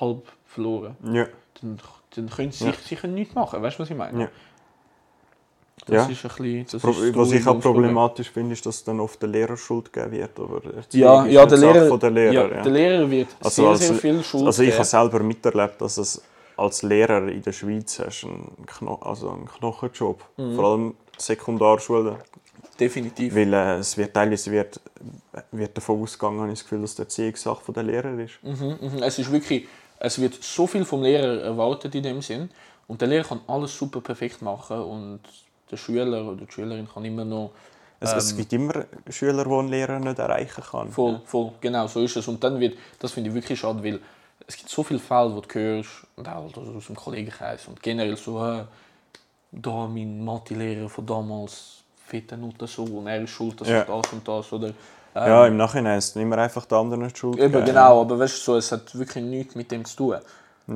halb verloren.
ja,
Dann, dann können sie
Ja.
sich sicher nichts machen, weißt du, was ich meine? Das
Ja.
ist ein bisschen, das
Pro-
ist
Was ich auch problematisch finde, ist, dass dann oft der Lehrer Schuld gegeben wird. Aber
Ja, ja, der Lehrer,
von der Lehrer.
ja,
ja.
der Lehrer wird
Also
sehr,
als-
sehr viel Schuld
Also ich
geben.
habe selber miterlebt, dass es als Lehrer in der Schweiz hast einen, Kno also einen Knochenjob.
Mhm.
Vor allem Sekundarschulen.
Definitiv.
Weil äh, es wird teilweise wird, wird davon ausgegangen, habe ich das Gefühl, dass die Erziehungssache von der Lehrer ist.
Mhm, mhm. Es ist wirklich, es wird so viel vom Lehrer erwartet in dem Sinn und der Lehrer kann alles super perfekt machen und der Schüler oder die Schülerin kann immer noch
Es, es gibt immer Schüler, die einen Lehrer nicht erreichen kann.
Ähm. voll, voll, genau so ist es und dann wird, das finde ich wirklich schade, weil es gibt so viele Fälle, wo du hörst und auch aus dem Kollegenkreis und generell so, äh, da mein Mathelehrer von damals fette Noten so und er ist schuld, dass
Ja.
das und das oder ähm,
Ja, im Nachhinein ist es immer einfach der anderen die Schuld.
Eben, genau, aber weißt du, so, es hat wirklich nichts mit dem zu tun.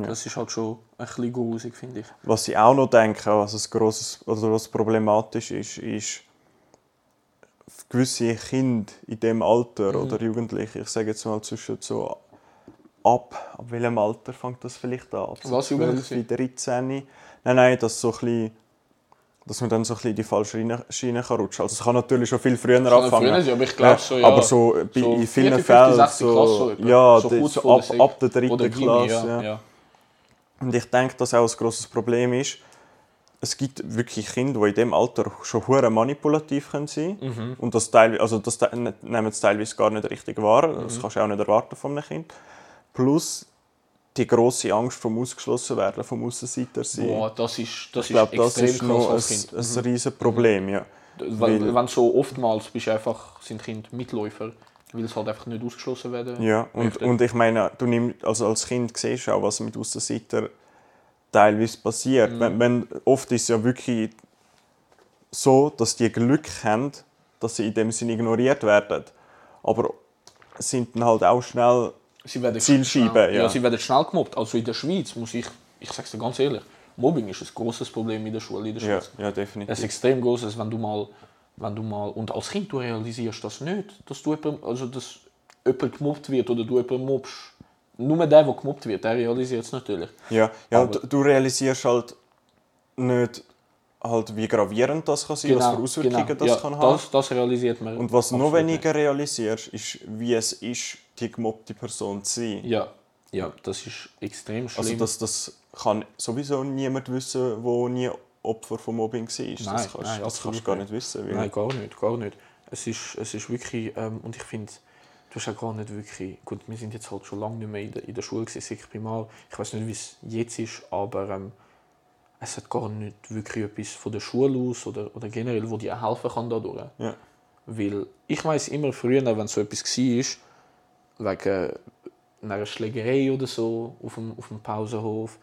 Das ist halt schon ein bisschen grusig, finde ich.
Was ich auch noch denke, was es grosses, oder was problematisch ist, ist gewisse Kinder in dem Alter
Mhm.
oder Jugendliche, ich sage jetzt mal zwischen so ab, ab welchem Alter fängt das vielleicht an? Ab
Was,
12,
Jugendliche?
13? Nein, nein, das so ein bisschen, dass man dann so ein bisschen in die falsche Schiene, kann rutschen. Also es kann natürlich schon viel früher anfangen.
früher sein, aber ich glaube so, ja.
Aber so, bei,
so
in vielen Fällen so, ja,
So
so ab, ab der dritten Klasse.
ja,
ja. Und ich denke, dass auch ein grosses Problem ist, es gibt wirklich Kinder, die in diesem Alter schon hure manipulativ können sein können. Und das, teilweise, also das ne- nehmen sie teilweise gar nicht richtig wahr. Das kannst du auch nicht erwarten von einem Kind. Plus die grosse Angst vom Ausgeschlossen werden, vom Aussenseiter sein.
Boah, das ist, das
ich glaube,
ist
das
extrem
ist noch ein,
Kind. Mhm.
ein riesen Problem. Ja.
Weil, wenn so oftmals bist einfach, sind Kinder Mitläufer, weil es halt einfach nicht ausgeschlossen werden.
Ja, und, und ich meine, du nimmst, also als Kind siehst du auch, was mit Aussenseiter teilweise passiert.
Mhm.
Wenn, wenn, oft ist es ja wirklich so, dass die Glück haben, dass sie in dem Sinne ignoriert werden. Aber sind dann halt auch schnell
Sie werden
Zielscheibe,
schnell,
ja.
sie werden schnell gemobbt. Also in der Schweiz muss ich, ich sag's dir ganz ehrlich, Mobbing ist ein großes Problem in der Schule in der
ja,
Schweiz.
ja
Es
definitiv.
ist extrem groß, wenn du mal, wenn du mal und als Kind du realisierst das nicht, dass du jemand, also dass jemand gemobbt wird oder du jemanden mobst. Nur der, der gemobbt wird, der realisiert es natürlich.
Ja, ja
Aber-
du, du realisierst halt nicht, halt, wie gravierend das kann sein, was für Auswirkungen das
ja,
kann haben.
Das, das realisiert man.
Und was noch weniger realisierst, ist, wie es ist, die gemobbte Person zu sein.
nicht. Ja, ja, das ist extrem schlimm.
Also das, das kann sowieso niemand wissen, der nie Opfer von Mobbing war.
Nein,
das kannst,
nein,
das kannst du gar
nicht.
wissen.
Nein, gar nicht, gar nicht. Es ist, es ist wirklich, ähm, und ich finde, du hast ja gar nicht wirklich, gut, wir sind jetzt halt schon lange nicht mehr in der, in der Schule gewesen, sicher primar. Ich weiß nicht, wie es jetzt ist, aber ähm, es hat gar nicht wirklich etwas von der Schule aus oder, oder generell, wo dir helfen kann dadurch.
Ja.
Weil ich weiß immer früher, wenn so etwas war, wegen einer Schlägerei oder so auf dem, auf dem Pausenhof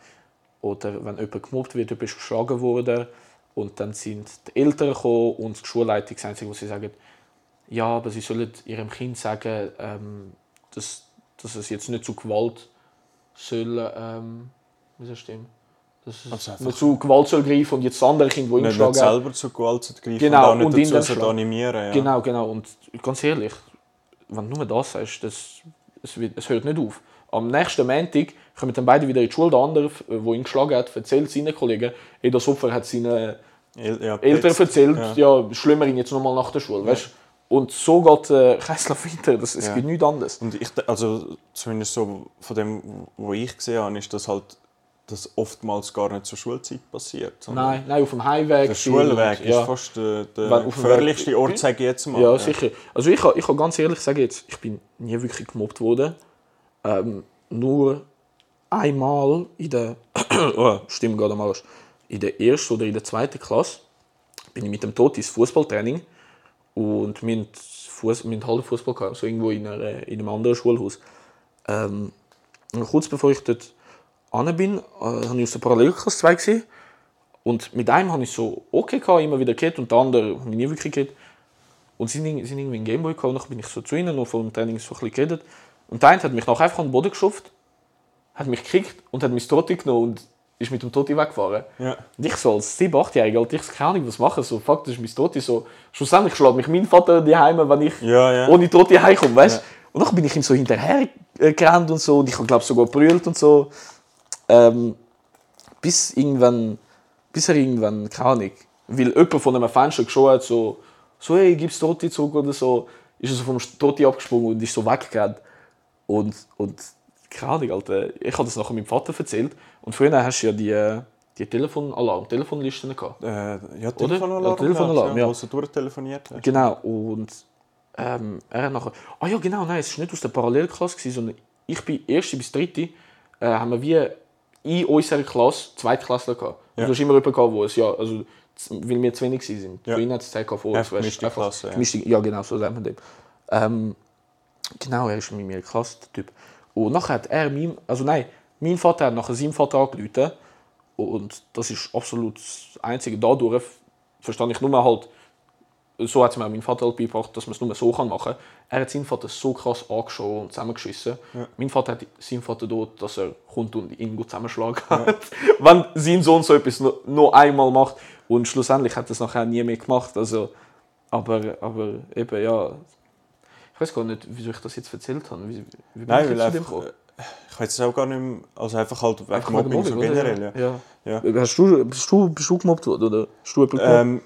oder wenn jemand gemobbt wird, jemand ist geschlagen worden und dann sind die Eltern gekommen und die Schulleitung das Einzige, was sie sagen, ja, aber sie sollen ihrem Kind sagen, ähm, dass, dass es jetzt nicht zu Gewalt soll, ähm, wie soll das stimmen? Dass es
Also
nicht zu Gewalt soll greifen und jetzt das andere Kind, wo ihn geschlagen hat,
selber zu Gewalt zu greifen
Genau,
und auch
und
nicht
ihn
dazu animieren. Ja.
Genau, genau. Und ganz ehrlich, wenn du nur das sagst, das, es, wird, es hört nicht auf. Am nächsten Montag kommen dann beide wieder in die Schule. Der andere, der ihn geschlagen hat, erzählt seinen Kollegen, hey, das Opfer hat seinen
El ja,
Eltern erzählt,
ja.
ja, schlimmer ihn jetzt nochmal nach der Schule. Weißt? Und so geht der Kreislauf weiter. Das, es
Ja.
gibt nichts anderes.
Und ich, also zumindest so von dem, was ich gesehen habe, ist das halt das oftmals gar nicht zur Schulzeit passiert.
Nein, nein, auf dem Highway.
Der Schulweg ist
ja.
fast der, der gefährlichste Ort, sage ich jetzt mal.
Ja, sicher. Also ich, kann- ich kann ganz ehrlich sagen, jetzt, ich bin nie wirklich gemobbt worden. Ähm, nur einmal in der, oh, stimmt gerade mal, in der ersten oder in der zweiten Klasse bin ich mit dem Toti ins Fußballtraining und Fuss, wir hatten halt Fußball gehabt, so irgendwo in, einer, in einem anderen Schulhaus. Ähm, und kurz bevor ich dort an bin, äh, habe ich aus der Parallelklasse 2 gesehen und mit einem habe ich so okay gehabt, immer wieder geredet und der andere habe ich nie wirklich geredet. Und sie sind, sind irgendwie ein Gameboy gekommen, dann bin ich so zu ihnen, noch vor dem Training so ein bisschen geredet. Und der eine hat mich nachher einfach an den Boden geschafft, hat mich gekickt und hat mein Toti genommen und ist mit dem Toti weggefahren.
Ja.
Und ich so als 7-, 8-Jähriger, Alter, ich keine Ahnung, was machen. So, fuck, das ist mein Toti. So, schlussendlich schlägt mich mein Vater daheim, wenn ich
Ja, ja.
ohne Toti heimkomme, weißt
Ja.
Und dann bin ich ihm so hinterher gerannt und so. Und ich habe, glaube sogar gebrüllt und so. Ähm, bis irgendwann, bis er irgendwann, keine Ahnung, weil jemand von einem Fenster geschaut hat, so, so hey, gib's Toti zurück oder so, ist er so vom Toti abgesprungen und ist so weggerannt. Und, und keine Ahnung, Alter, ich habe das nachher meinem Vater erzählt. Und früher hast du ja die, die Telefonalarm, Telefonlisten gehabt.
Äh, ja, Telefonalarm.
Ja, Telefonalarm, ja.
Wo du durchtelefoniert hast.
Genau, und ähm, er hat nachher... Ah ja, genau, nein, es war nicht aus der Parallelklasse, gewesen, sondern ich bin erste bis dritte, äh, haben wir wie in unserer Klasse Zweitklässler gehabt.
Ja.
Und du hast immer jemanden gehabt, wo es ja, also, weil wir zu wenig waren.
Ja.
Für ihn hat es Zeit gehabt vor
Einfach
weißt,
gemischte Klasse, ja.
ja, genau, so sagt man dem. Ähm, genau, er ist mit mir Klasse, der Typ. Und nachher hat er mein, also nein, mein Vater hat nachher seinem Vater angerufen und das ist absolut das Einzige. Dadurch verstand ich nur halt, so hat es mir auch mein Vater halt beigebracht, dass man es nur so kann machen kann. Er hat seinen Vater so krass angeschaut und zusammengeschissen. Mein Vater hat seinen Vater dort, dass er kommt und ihn gut zusammenschlagen hat. Wenn sein Sohn so etwas noch, noch einmal macht. Und schlussendlich hat er es nachher nie mehr gemacht. Also, aber, aber eben, ja. Ich weiß gar nicht, wieso ich das jetzt erzählt habe. Wie, wie
Nein,
ich
weil einfach,
gekommen?
äh, ich weiß es auch gar nicht mehr, also einfach halt wegen
Einfach
Mobbing,
wegen
so
oder?
generell. Ja.
Ja.
Ja.
Hast du, bist, du, bist du gemobbt worden? Oder hast du?
Ähm,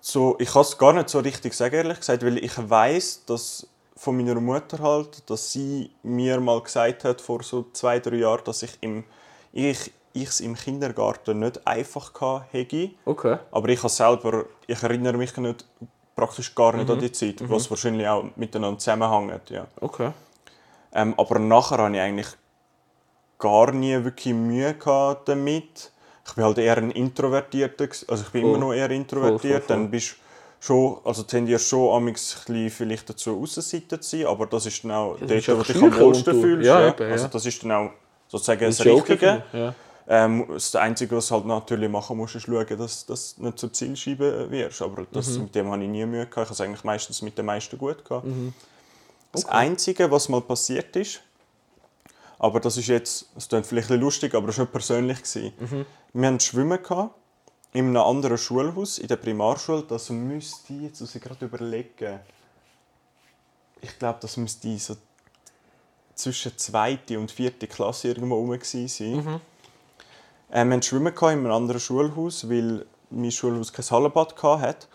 so, ich kann es gar nicht so richtig sagen, ehrlich gesagt, weil ich weiß, dass von meiner Mutter halt, dass sie mir mal gesagt hat, vor so zwei, drei Jahren, dass ich im, ich, es im Kindergarten nicht einfach hatte.
Okay.
Aber ich habe selber, ich erinnere mich nicht, praktisch gar nicht
Mhm.
an die Zeit, was wahrscheinlich auch miteinander zusammenhängt. Ja.
Okay.
Ähm, aber nachher hatte ich eigentlich gar nie wirklich Mühe gehabt damit. Ich bin halt eher ein Introvertierter, also ich bin
Voll.
immer noch eher introvertiert.
Voll, voll, voll.
Dann bist schon, also tendierst schon bisschen vielleicht dazu Aussenseite zu sein, aber das ist dann auch
das
dort,
ist
wo du dich am wohlsten fühlst.
ja,
Ja,
eben, ja.
Also das ist dann auch sozusagen
Das
das, Richtige.
ja.
Ähm, das Einzige, was du halt natürlich machen musst, ist schauen, dass du nicht zur Zielscheibe wirst. Aber das,
Mhm.
mit dem habe ich nie Mühe gehabt. Ich habe es eigentlich meistens mit den meisten gut gehabt.
Mhm.
Das Einzige, was mal passiert ist, aber das ist jetzt, es klingt vielleicht ein bisschen lustig, aber das war nicht persönlich.
Mhm.
Wir hatten Schwimmen gehabt, in einem anderen Schulhaus, in der Primarschule. Das müsste ich jetzt muss ich gerade überlegen. Ich glaube, das müsste so zwischen zweite und vierte Klasse irgendwo rum sein.
Mhm.
Ähm, wir hatten Schwimmen in einem anderen Schulhaus, weil mein Schulhaus kein Hallenbad hatte.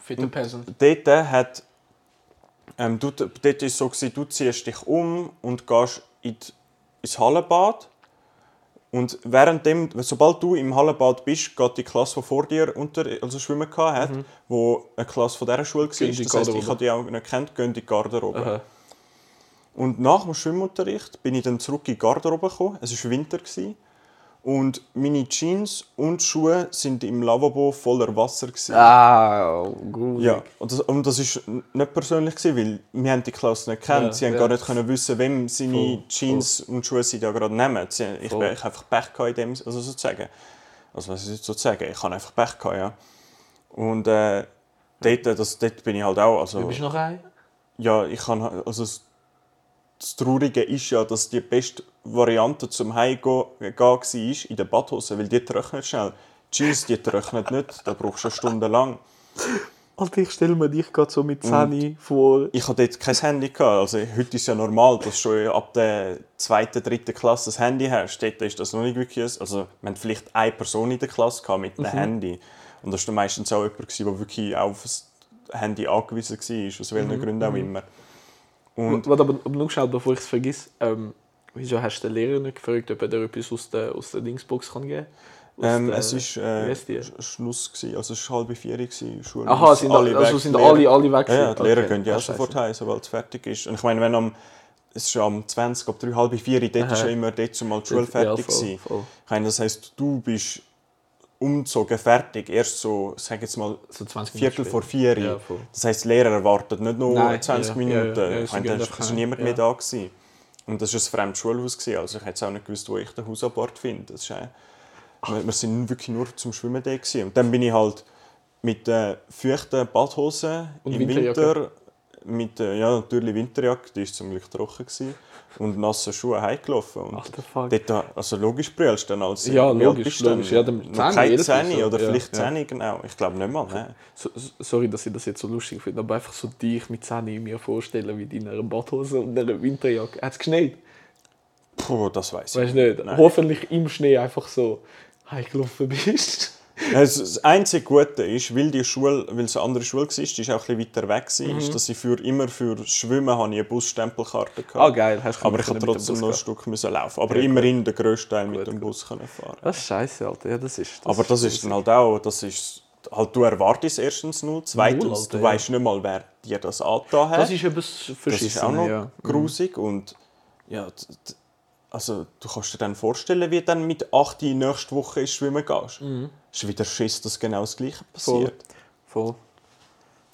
Fit and Peasant.
Dort, hat, ähm, du, dort war es so, gewesen, du ziehst dich um und gehst in die, ins Hallenbad. Und währenddem, sobald du im Hallenbad bist, geht die Klasse, die vor dir unter, also Schwimmen hatte, mhm. wo eine Klasse von dieser Schule war,
die
das heisst, ich habe die auch nicht kennt, gehen in die Garderobe.
Aha.
Und nach dem Schwimmunterricht bin ich dann zurück in die Garderobe gekommen. Es war Winter. Gewesen. Und meine Jeans und Schuhe sind im Lavabo voller Wasser. Gewesen.
Ah, gut.
Ja, und das, und das ist nicht persönlich, gewesen, weil wir haben die Klasse nicht kennt.
Ja,
sie haben
ja.
gar nicht können wissen, wem seine
Voll,
Jeans und Schuhe sie da gerade nehmen. Sie, ich hab einfach Pech gehabt in dem, also sozusagen. Also was ist jetzt sozusagen? Ich habe einfach Pech gehabt, ja. Und äh, dort, das, dort bin ich halt auch, also
Du bist noch ein?
ja, ich kann also das, das Traurige ist ja, dass die beste Variante zum Heimgehen gehen war in der Badhose, weil die trocknet schnell. Die Jeans, die trocknet nicht, da brauchst du eine Stunde lang.
Alter, ich stelle mir dich gerade so mit Zähne vor.
Ich hatte dort kein Handy. Gehabt. Also, heute ist es ja normal, dass du schon ab der zweiten, dritten Klasse das Handy hast. Dort ist das noch nicht wirklich... Also, wir hatten vielleicht eine Person in der Klasse gehabt mit einem Handy. Und das war meistens auch jemand, der wirklich auf das Handy angewiesen war, aus welchen Gründen auch immer. Und
Warte, aber, aber nur schnell, bevor ich es vergesse. Ähm, wieso hast du den Lehrer nicht gefragt, ob er dir etwas aus der, aus der Dingsbox kann geben kann?
ähm, es war äh, Schluss, gewesen. also es war halb vier, gewesen, Schule
Aha, sind alle, also
weg,
sind
die Lehrer-
alle, alle weg?
Ja, ja, die Lehrer
Okay.
gehen ja
Ah,
sofort heim, sobald es fertig ist. Und ich meine, wenn am, es ist am 20, ab 3, halb 4, dort
Aha.
ist ja immer dort zumal die Schule
Ja,
fertig
voll,
gewesen.
voll.
Ich meine, das heisst, du bist umgezogen, fertig, erst so, sag jetzt mal,
So 20 Minuten
Viertel vor vier.
Ja, voll.
das heisst, die Lehrer erwarten nicht nur
Nein,
20
ja,
Minuten.
ja, ja,
da
einfach
ist
heim,
niemand
ja.
mehr da gewesen. Und das war ein fremdes Schulhaus. Gewesen. Also ich hätte auch nicht gewusst, wo ich den Hausabort finde. Das ist, äh, wir, wir sind wirklich nur zum Schwimmen da. Gewesen. Und dann bin ich halt mit den feuchten Badhosen
Und
im
Winterjacke?
Winter, mit äh, ja, natürlich Winterjacke, die war zum Glück trocken, gewesen, und nassen Schuhen heimgelaufen. Und
Ach, der Fuck.
dort, also logisch brüllst du dann als
Ja, logisch, logisch. Ja, dann
keine
jedes Mal
Zähne
so.
oder
Ja,
vielleicht
ja.
Zähne, genau. Ich glaube nicht mal. Ne?
So, so- sorry, dass ich das jetzt so lustig finde, aber einfach so dich mit Zähne mir vorstellen, wie in einer Badhose und einer Winterjacke. Hat es geschneit?
Puh, das weiß ich
Weißt nicht?
Nein.
Hoffentlich im Schnee einfach so heimgelaufen bist.
Das einzige Gute ist, weil die Schule, weil es eine andere Schule war, die ist auch ein bisschen weiter weg war,
Mhm.
ist, dass ich für immer für Schwimmen habe ich eine Busstempelkarte gehabt.
Ah, geil. Hast du
Aber ich musste trotzdem noch ein. Stück müssen laufen. Aber
Ja, gut.
immerhin den grössten Teil mit
Gut,
dem
gut.
Bus können fahren.
Das ist scheiße, Alter. Ja, das ist. Das
Aber das ist dann halt auch, das ist, halt, du erwartest erstens null, zweitens,
Null, Alter,
du
ja.
weißt nicht mal, wer dir das angetan hat.
Das ist etwas
Das ist auch noch
ja.
grusig und ja, also du kannst dir dann vorstellen, wie dann mit 8 nächste Woche ins Schwimmen gehst.
Mhm.
Es ist wieder Schiss, dass genau das Gleiche
Voll.
passiert.
Voll.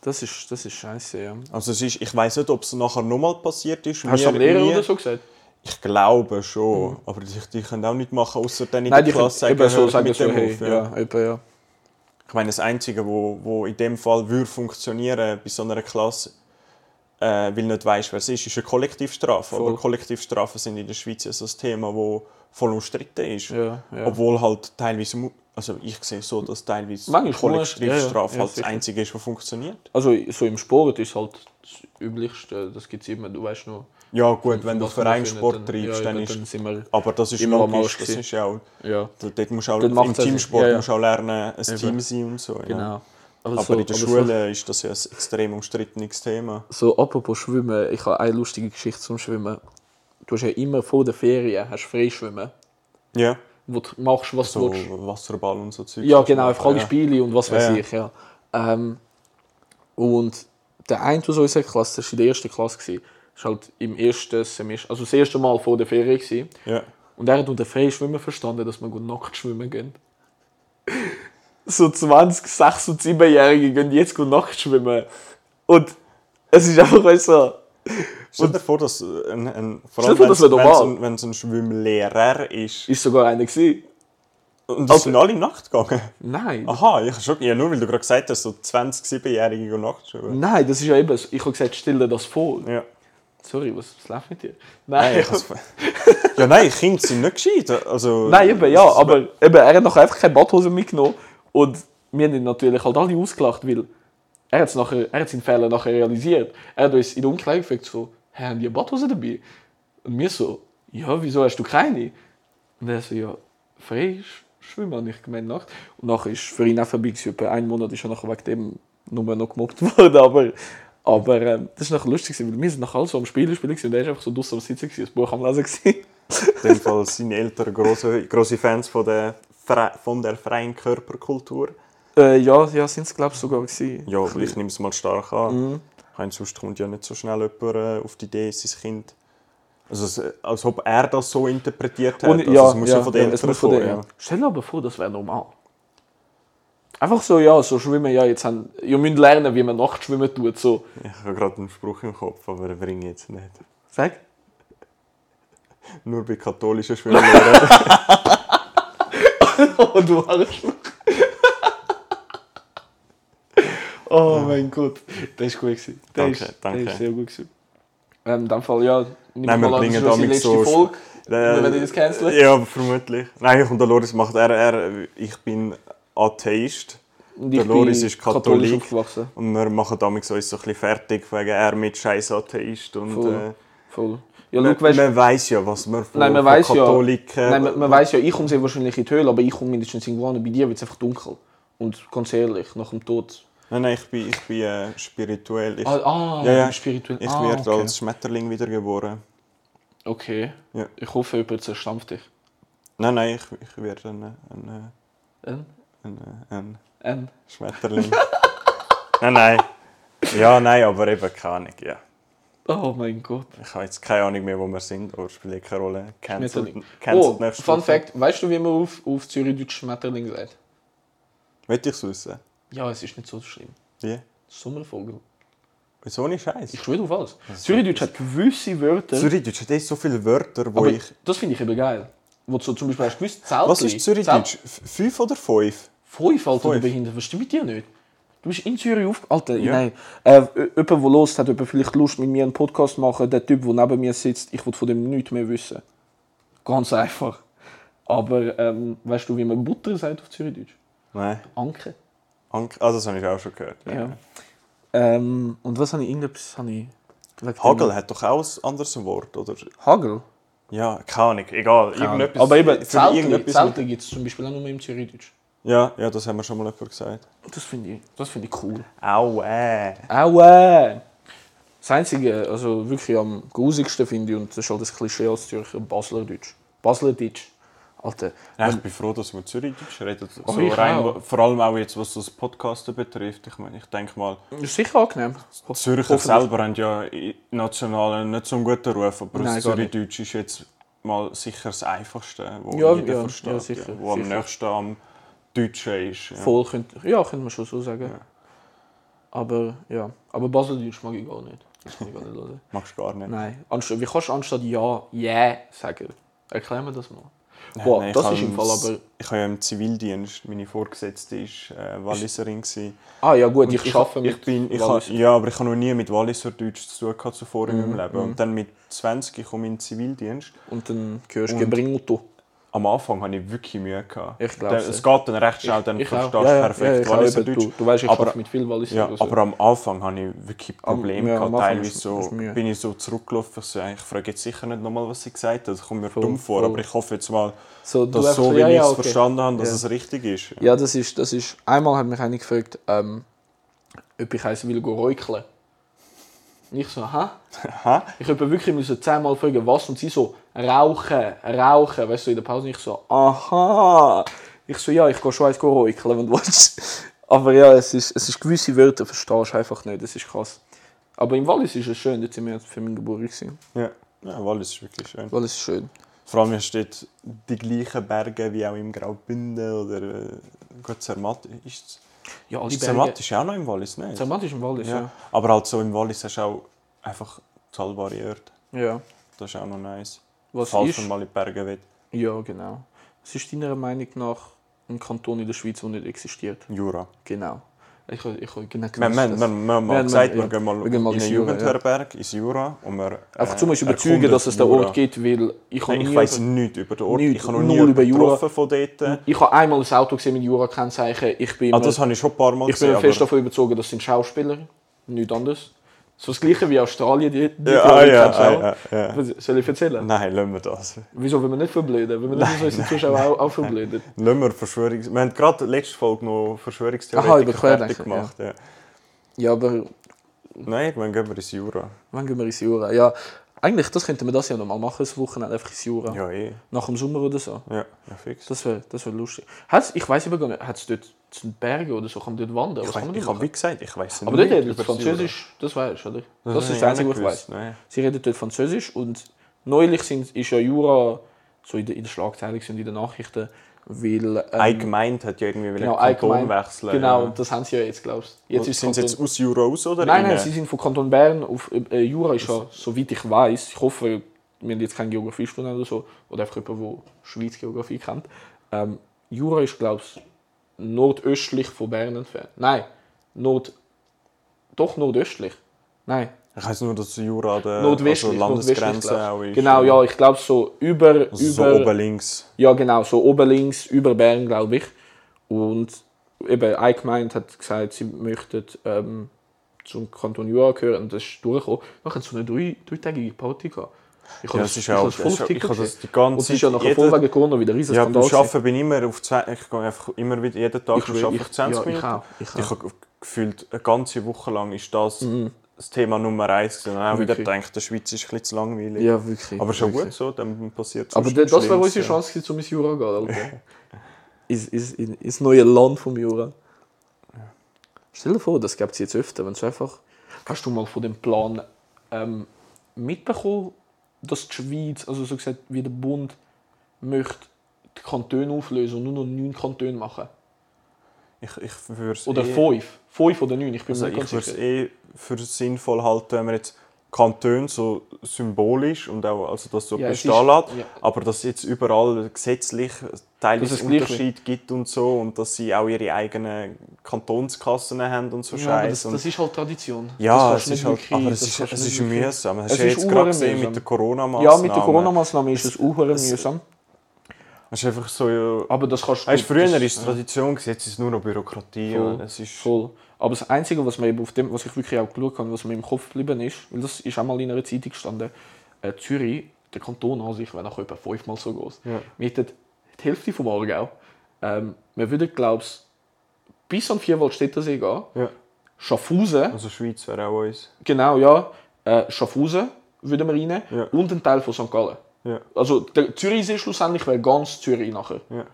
Das ist, das ist scheiße, ja.
Also es ist, ich weiß nicht, ob es nachher nochmal passiert ist.
Hast du
Mir
am Lehrer
nie.
oder so gesagt?
Ich glaube schon, aber die, die können auch nicht machen, außer dann in
Nein,
der Klasse
können eben so sagen,
mit
so,
dem
hey,
auf.
ja,
Ja.
eben, ja.
Ich meine, das Einzige, wo, wo in dem Fall würde funktionieren bei so einer Klasse, äh, weil nicht weißt, wer es ist, ist eine Kollektivstrafe.
Voll.
Aber Kollektivstrafen sind in der Schweiz ja so ein Thema, das voll umstritten ist.
Ja, ja.
Obwohl halt teilweise, also ich sehe so, dass teilweise
Manchmal
Kollektivstrafe
ja,
halt das. Einzige ist, was funktioniert.
Also so im Sport ist halt das Üblichste, das gibt es immer, du weißt nur.
Ja gut, wenn du Vereinssport
dann-
treibst, dann
eben,
ist...
Dann
Aber das ist logisch, das ist ja auch...
ja,
Dort musst du auch
Dann
im
Sinn.
Teamsport musst du auch lernen, ein. Team sein und so.
Genau.
Aber
so-
in der
so-
Schule ist das ja ein extrem umstrittenes Thema.
So, apropos Schwimmen, ich habe eine lustige Geschichte zum Schwimmen. Du hast ja immer vor der Ferien hast Freischwimmen,
Ja,
wo du machst, was
so
du willst.
Wasserball und so Zeug.
Ja, genau, einfach alle
ja.
Spiele und was weiß
Ja, ja.
ich, ja. Ähm, und der eine aus unserer Klasse, das war in der ersten Klasse, gewesen, ist halt im ersten Semester, also das erste Mal vor der Ferien gewesen.
Ja.
Und er hat unter Freischwimmen verstanden, dass man gut nackt schwimmen gehen. So 20, 6 und 7-Jährige gehen jetzt gut nackt schwimmen. Und es ist einfach so,
Stell dir vor, dass ein, ein vor
Stell dir vor, das
wenn's- ein, wenn es ein Schwimmlehrer ist.
ist sogar einer gewesen.
Und die
Also-
sind alle nackt gegangen.
Nein.
Aha, ich hab schon, ja, nur weil du gerade gesagt hast, so 20, 7-Jährige gehen nackt schwimmen.
Nein, das ist ja eben, ich habe gesagt, stell dir das vor.
Ja.
Sorry, was, was läuft mit dir?
Nein,
Nein,
ich has- ja, nein, Kinder sind nicht gescheit. Also,
Nein, eben, ja, aber eben, er hat nachher einfach keine Badhose mitgenommen und wir haben ihn natürlich halt alle ausgelacht, weil er, hat's nachher, er hat seinen Fehler nachher realisiert. Er hat uns in der Umkleidung gefragt, so, hey, haben die eine Badhose dabei? Und wir so, ja, wieso hast du keine? Und er so, ja, frei sch- schwimmen, habe ich gemeint, Nacht. Und nachher ist für ihn auch vorbei, etwa einen Monat ist er nachher wegen dem nur noch gemobbt worden, aber... Aber ähm, das war nachher lustig, weil wir sind nachher alle so am Spielen spielen und er war einfach so draussen am Sitzen, das Buch am Lesen.
In dem Fall seine Eltern große, große Fans von der, von der freien Körperkultur.
Äh, ja, ja sind es glaube ich sogar gewesen.
Ja,
Ein
ich nehme es mal stark an.
Mhm.
Ich meine, sonst kommt ja nicht so schnell jemand äh, auf die Idee, sein Kind. Also, als ob er das so interpretiert hat.
Und,
also,
ja,
es muss
ja,
ja von den
ja, es
Eltern kommen.
der,
Ja.
Stell dir aber vor, das wäre normal. Einfach so, ja, so schwimmen, ja, jetzt haben, ihr müsst lernen, wie man Nachtschwimmen tut, so.
Ich habe gerade einen Spruch im Kopf, aber den bringe ich jetzt nicht.
Sag.
Nur bei katholischen Schwimmlehrern.
Oh, du Arschloch. oh mein Gott. Das war gut. gewesen. Das
Danke,
ist,
danke.
Das ist sehr gut. Gewesen. Ähm, in dem Fall, ja. Nein,
wir bringen
das ist
damit
letzte
so-
Folge.
Äh,
Wir werden das canceln.
Ja, vermutlich. Nein, und der Loris macht er, er ich bin Atheist
Und
der
ich
Loris
bin
ist Katholik.
aufgewachsen.
und wir machen damit so ein bisschen fertig, wegen er mit scheiß Atheist und
Voll.
äh,
Voll. Ja,
man,
schau, weißt,
man weiß ja, was man von,
Nein, man
von
weiss ja-
Katholiken...
nein, man, man weiss ja, ich komme sehr wahrscheinlich in die Höhle, aber ich komme mindestens irgendwo an. Bei dir wird es einfach dunkel. Und ganz ehrlich, nach dem Tod.
Nein, nein, ich bin, ich bin äh, spirituell. Ich,
Ah, ah
Ja, ja.
spirituell.
ich
ah,
werde
okay.
als Schmetterling wiedergeboren.
Okay.
Ja.
Ich hoffe, jemand zerstampft dich.
Nein, nein, ich, ich werde ein, ein,
Ein?
ein, ein
Ein?
Schmetterling. nein, nein. Ja, nein, aber eben keine Ahnung, ja.
Oh mein Gott.
Ich habe jetzt keine Ahnung mehr, wo wir sind, aber spielt eh keine Rolle.
Schmetterling.
cancelled
Oh,
nächste
Fun. Fact. Weißt du, wie man auf, auf Zürichdeutsch Schmetterling sagt?
Wollt ich es wissen?
Ja, es ist nicht so schlimm.
Wie?
Sommervogel.
So eine Scheiß.
Ich schwöre auf alles. Zürichdeutsch hat gewisse Wörter.
Zürichdeutsch hat eh so viele Wörter, wo
aber
ich...
das finde ich eben geil. Wo du so zum Beispiel hast gewusst, Zeltli.
Was ist Zürichdeutsch? F- Fünf oder fünf?
Fünf, Alter, du
Fünf.
behindert. Was stimmt mit dir nicht? Du bist in Zürich auf... Alter,
Ja.
nein. Äh, jemand, der los hat, jemand vielleicht Lust, mit mir einen Podcast zu machen. Der Typ, der neben mir sitzt, ich will von dem nichts mehr wissen. Ganz einfach. Aber ähm, weißt du, wie man Butter sagt auf Zürichdeutsch?
Nein.
Anke.
Ank ah, das habe ich auch schon gehört.
Ja. Ähm, und was habe ich irgendetwas... Habe ich
Hagel hat doch auch ein anderes Wort, oder?
Hagel?
Ja, keine Ahnung, egal. Irgendetwas,
Aber eben,
für
Zelte, Zelte gibt es zum Beispiel auch nur im Zürichdeutsch.
Ja, ja, das haben wir schon mal jemand gesagt.
Das finde ich, das finde ich cool.
Au, äh.
Aua! Das Einzige, also wirklich am grusigsten finde ich, und das ist halt das Klischee als Zürcher, Baslerdeutsch. Baslerdeutsch. Alter,
Nein, ich bin froh, dass wir Zürichdeutsch reden.
Oh,
so
ich
rein,
auch.
vor allem auch jetzt, was das Podcasten betrifft. Ich meine, ich denke mal,
das ist sicher angenehm.
die Zürcher selber haben ja national nicht so einen guten Ruf, aber
Nein.
Zürichdeutsch ist jetzt mal sicher das Einfachste, wo
Ja,
jeder
ja,
versteht.
ja, sicher,
wo am
sicher.
nächsten am Deutschen ist. Ja.
Voll, könnte, ja, könnte man schon so sagen. Aber ja, aber Baseldeutsch mag ich gar nicht. Das mag ich gar nicht hören.
Magst du gar nicht.
Nein, wie kannst du anstatt ja, yeah sagen? Erklär mir das mal. Boah,
Nein, ich
das
habe
ist im Fall aber...
Ich habe ja im Zivildienst, meine Vorgesetzte war äh, Walliserin. gewesen.
Ah ja gut,
Und
ich, arbeite
ich
mit
bin, ich ha, Ja, aber ich habe noch nie mit Walliser Deutsch zu tun gehabt zuvor in
Mhm,
meinem Leben. Und dann mit 20 komme ich in den Zivildienst.
Und dann hörst du Gebringmotto.
Am Anfang hatte ich wirklich Mühe. Gehabt.
Ich glaub's,
Dann- Es geht dann recht schnell, dann
Ich
verstehst
auch.
du
Ja, ja,
perfekt
ja, ich
Walliser. Deutsch.
Du, du weißt, ich
Aber-
mit viel Walliser.
Ja,
also.
aber am Anfang hatte ich wirklich Probleme. gehabt. Teilweise so, bin ich so zurückgelaufen. Ich, so, ich frage jetzt sicher nicht nochmal, was sie gesagt hat. Das kommt mir
Voll,
dumm vor.
voll.
Aber ich hoffe jetzt mal,
so,
dass so, wie ich es
okay.
verstanden habe, dass es richtig ist.
Ja, das ist, das ist... Einmal hat mich einer gefragt, ähm, ob ich eins will räucheln. Ich so, hä? Ich habe wirklich müssen zehnmal fragen, was und sie so rauchen, rauchen, weißt du in der Pause und ich so, aha. Ich so, ja, ich gehe schon eins räucheln, wenn du willst. Aber ja, es ist, es ist gewisse Wörter verstehst du einfach nicht, das ist krass. Aber im Wallis ist es schön, dort sind wir für Geburtstag. gewesen.
Ja. ja, Wallis ist wirklich schön.
Wallis ist schön.
Vor allem hast du dort die gleichen Berge wie auch im Graubünden oder äh, gut, Zermatt. Ist,
Ja, alle
ist
Berge.
Zermatt ist ja auch noch im Wallis, nicht?
Zermatt ist im Wallis, ja.
Ja. Aber halt so im Wallis hast du auch einfach zahlbare Orte.
Ja.
Das ist auch noch nice.
Was
Falls
ist?
man mal in die Berge will.
Ja, genau. Was ist deiner Meinung nach ein Kanton in der Schweiz, der nicht existiert?
Jura.
Genau. Ich, ich, ich genau
Wir, wir, wir, wir haben mal gesagt,
wir-
gehen mal, in
Jura,
Jugendherberg, ins Jura. Und wir,
Einfach
äh,
zum überzeugen, dass es den. Ort gibt, weil ich habe
ich
über-
nichts über den Ort. Ich habe noch nie
über Jura.
getroffen von dort.
Ich habe einmal ein Auto gesehen mit Jura-Kennzeichen. Ich bin,
Ah, das habe ich schon ein paar Mal
ich bin
gesehen.
mir fest
aber-
davon überzeugt, das sind Schauspieler. Nichts anderes. So das gleiche wie Australien, die, die
Ja, ah, ja, ah, ja, ja.
Was- Soll ich erzählen?
Nein, lassen wir das.
Wieso, wenn wir nicht verblöden? Wenn wir nicht so unsere Zuschauer auch, auch verblöden?
Lassen wir Verschwörungs... Wir haben gerade letzte Folge noch Verschwörungstheoretiker fertig gemacht. Ja.
Ja, aber
Nein, irgendwann gehen wir ins Jura.
wann gehen wir ins Jura? Ja, Eigentlich, das könnte man das ja noch mal machen, das Wochenende einfach ins Jura.
Ja, eh.
Nach dem Sommer oder so.
Ja, ja fix.
Das wäre das wär lustig. Hat's, ich weiß aber gar nicht, hat es dort zu den Bergen oder so, kann man dort wandern?
ich ich habe wie gesagt, ich weiß
Aber dort redet Französisch, das weißt du, oder? Das, ist das Einzige,
nicht
was ich weiß.
nein.
Sie reden dort Französisch und neulich sind, ist ja Jura so in der, in der Schlagzeile und in den Nachrichten, weil... Ähm,
Allgemeint hat ja irgendwie
genau,
Kanton
allgemein-
wechseln.
Genau,
ja.
das haben sie ja jetzt, glaubst du.
Sind sie
Kanton-
jetzt aus Jura raus oder
Nein, nein, sie sind von Kanton Bern auf äh, Jura ist ja, soweit ich weiß, ich hoffe, wir haben jetzt keine Geografiestunde oder so, oder einfach jemand, der Schweiz Geografie kennt. Ähm, Jura ist, glaube ich, nordöstlich von Bern entfernt. Nein, Nord... Doch nordöstlich. Nein,
Ich weiß nur, dass Jura der also Landesgrenze auch ist.
Genau, ja, ich glaube so über...
Also
über
so oben links.
Ja, genau, so oben links, über Bern, glaube ich. Und eben, eine Gemeinde hat gesagt, sie möchten ähm, zum Kanton Jura gehören und das ist durchgekommen. Dann sie so eine drei, dreitägige Party gehabt. Ich
Ja,
das,
ist
ich
auch-
das
ist auch- ich habe das die ganze
Und es ist ja
Zeit-
nachher voll wegen Corona wieder riesen
Ja, beim. Arbeiten bin ich immer auf zwei, ich gehe einfach immer wieder jeden Tag
Ich
ich,
will-
arbeite
ich-
ich 20
ja, ich
Minuten.
auch, ich
ich habe gefühlt eine ganze Woche lang ist das das Thema Nummer eins. Und auch wieder
Mhm. Wirklich.
gedacht, der Schweiz ist ein bisschen zu langweilig.
Ja, wirklich.
Aber schon
wirklich.
gut so, dann passiert
Aber
sonst
das wäre unsere
ja.
Chance gewesen, um ins Jura zu gehen, Alter. Ins, ins, in- ins neue Land vom Jura. Stell dir vor, das gibt es jetzt öfter, wenn es einfach... Hast du mal von dem Plan ähm, mitbekommen, dass die Schweiz, also so gesagt, wie der Bund möchte die Kantone auflösen und nur noch neun Kantone machen?
Ich, ich würde
Oder
eh,
fünf? Fünf oder neun, ich bin
also
mir nicht
ich
ganz
würde es
sicher.
eh für sinnvoll halten, wenn man jetzt Kantone so symbolisch und auch also das so
Ja, es
bestehen lässt,
ja.
aber dass es jetzt überall gesetzlich teilweise
Dass
Unterschied gibt und so und dass sie auch ihre eigenen Kantonskassen haben und so
Ja, aber das,
Scheiß.
das ist halt Tradition.
Ja, es
du
ist halt,
wirklich-
aber es ist,
du
es ist mühsam. Hast
Es
du ja
ist
jetzt gerade gesehen
mühsam.
mit der Corona-Maßnahme.
Ja, mit der Corona-Maßnahme ist es auch mühsam.
Es ist einfach so, ja,
Aber das kannst
weißt, früher
das-
war es Tradition, gewesen, jetzt ist es nur noch Bürokratie.
Voll,
es ist,
voll. Aber das Einzige, was, mir eben auf dem, was ich wirklich auch geschaut habe, was mir im Kopf geblieben ist, weil das ist auch mal in einer Zeitung gestanden, äh, Zürich, der Kanton an sich, wäre noch etwa fünfmal so groß.
Ja.
Wir hätten die Hälfte vom Aargau. Ähm, wir würden, glaube ich, bis an Vierwaldstättersee gehen.
ja.
Schaffhausen,
Also Schweiz wäre auch uns.
genau, ja. Äh, Schaffhausen würden wir rein.
Ja.
Und ein Teil von St. Gallen.
Ja.
Also der Zürichsee schlussendlich wäre ganz Zürich nachher.
Ja.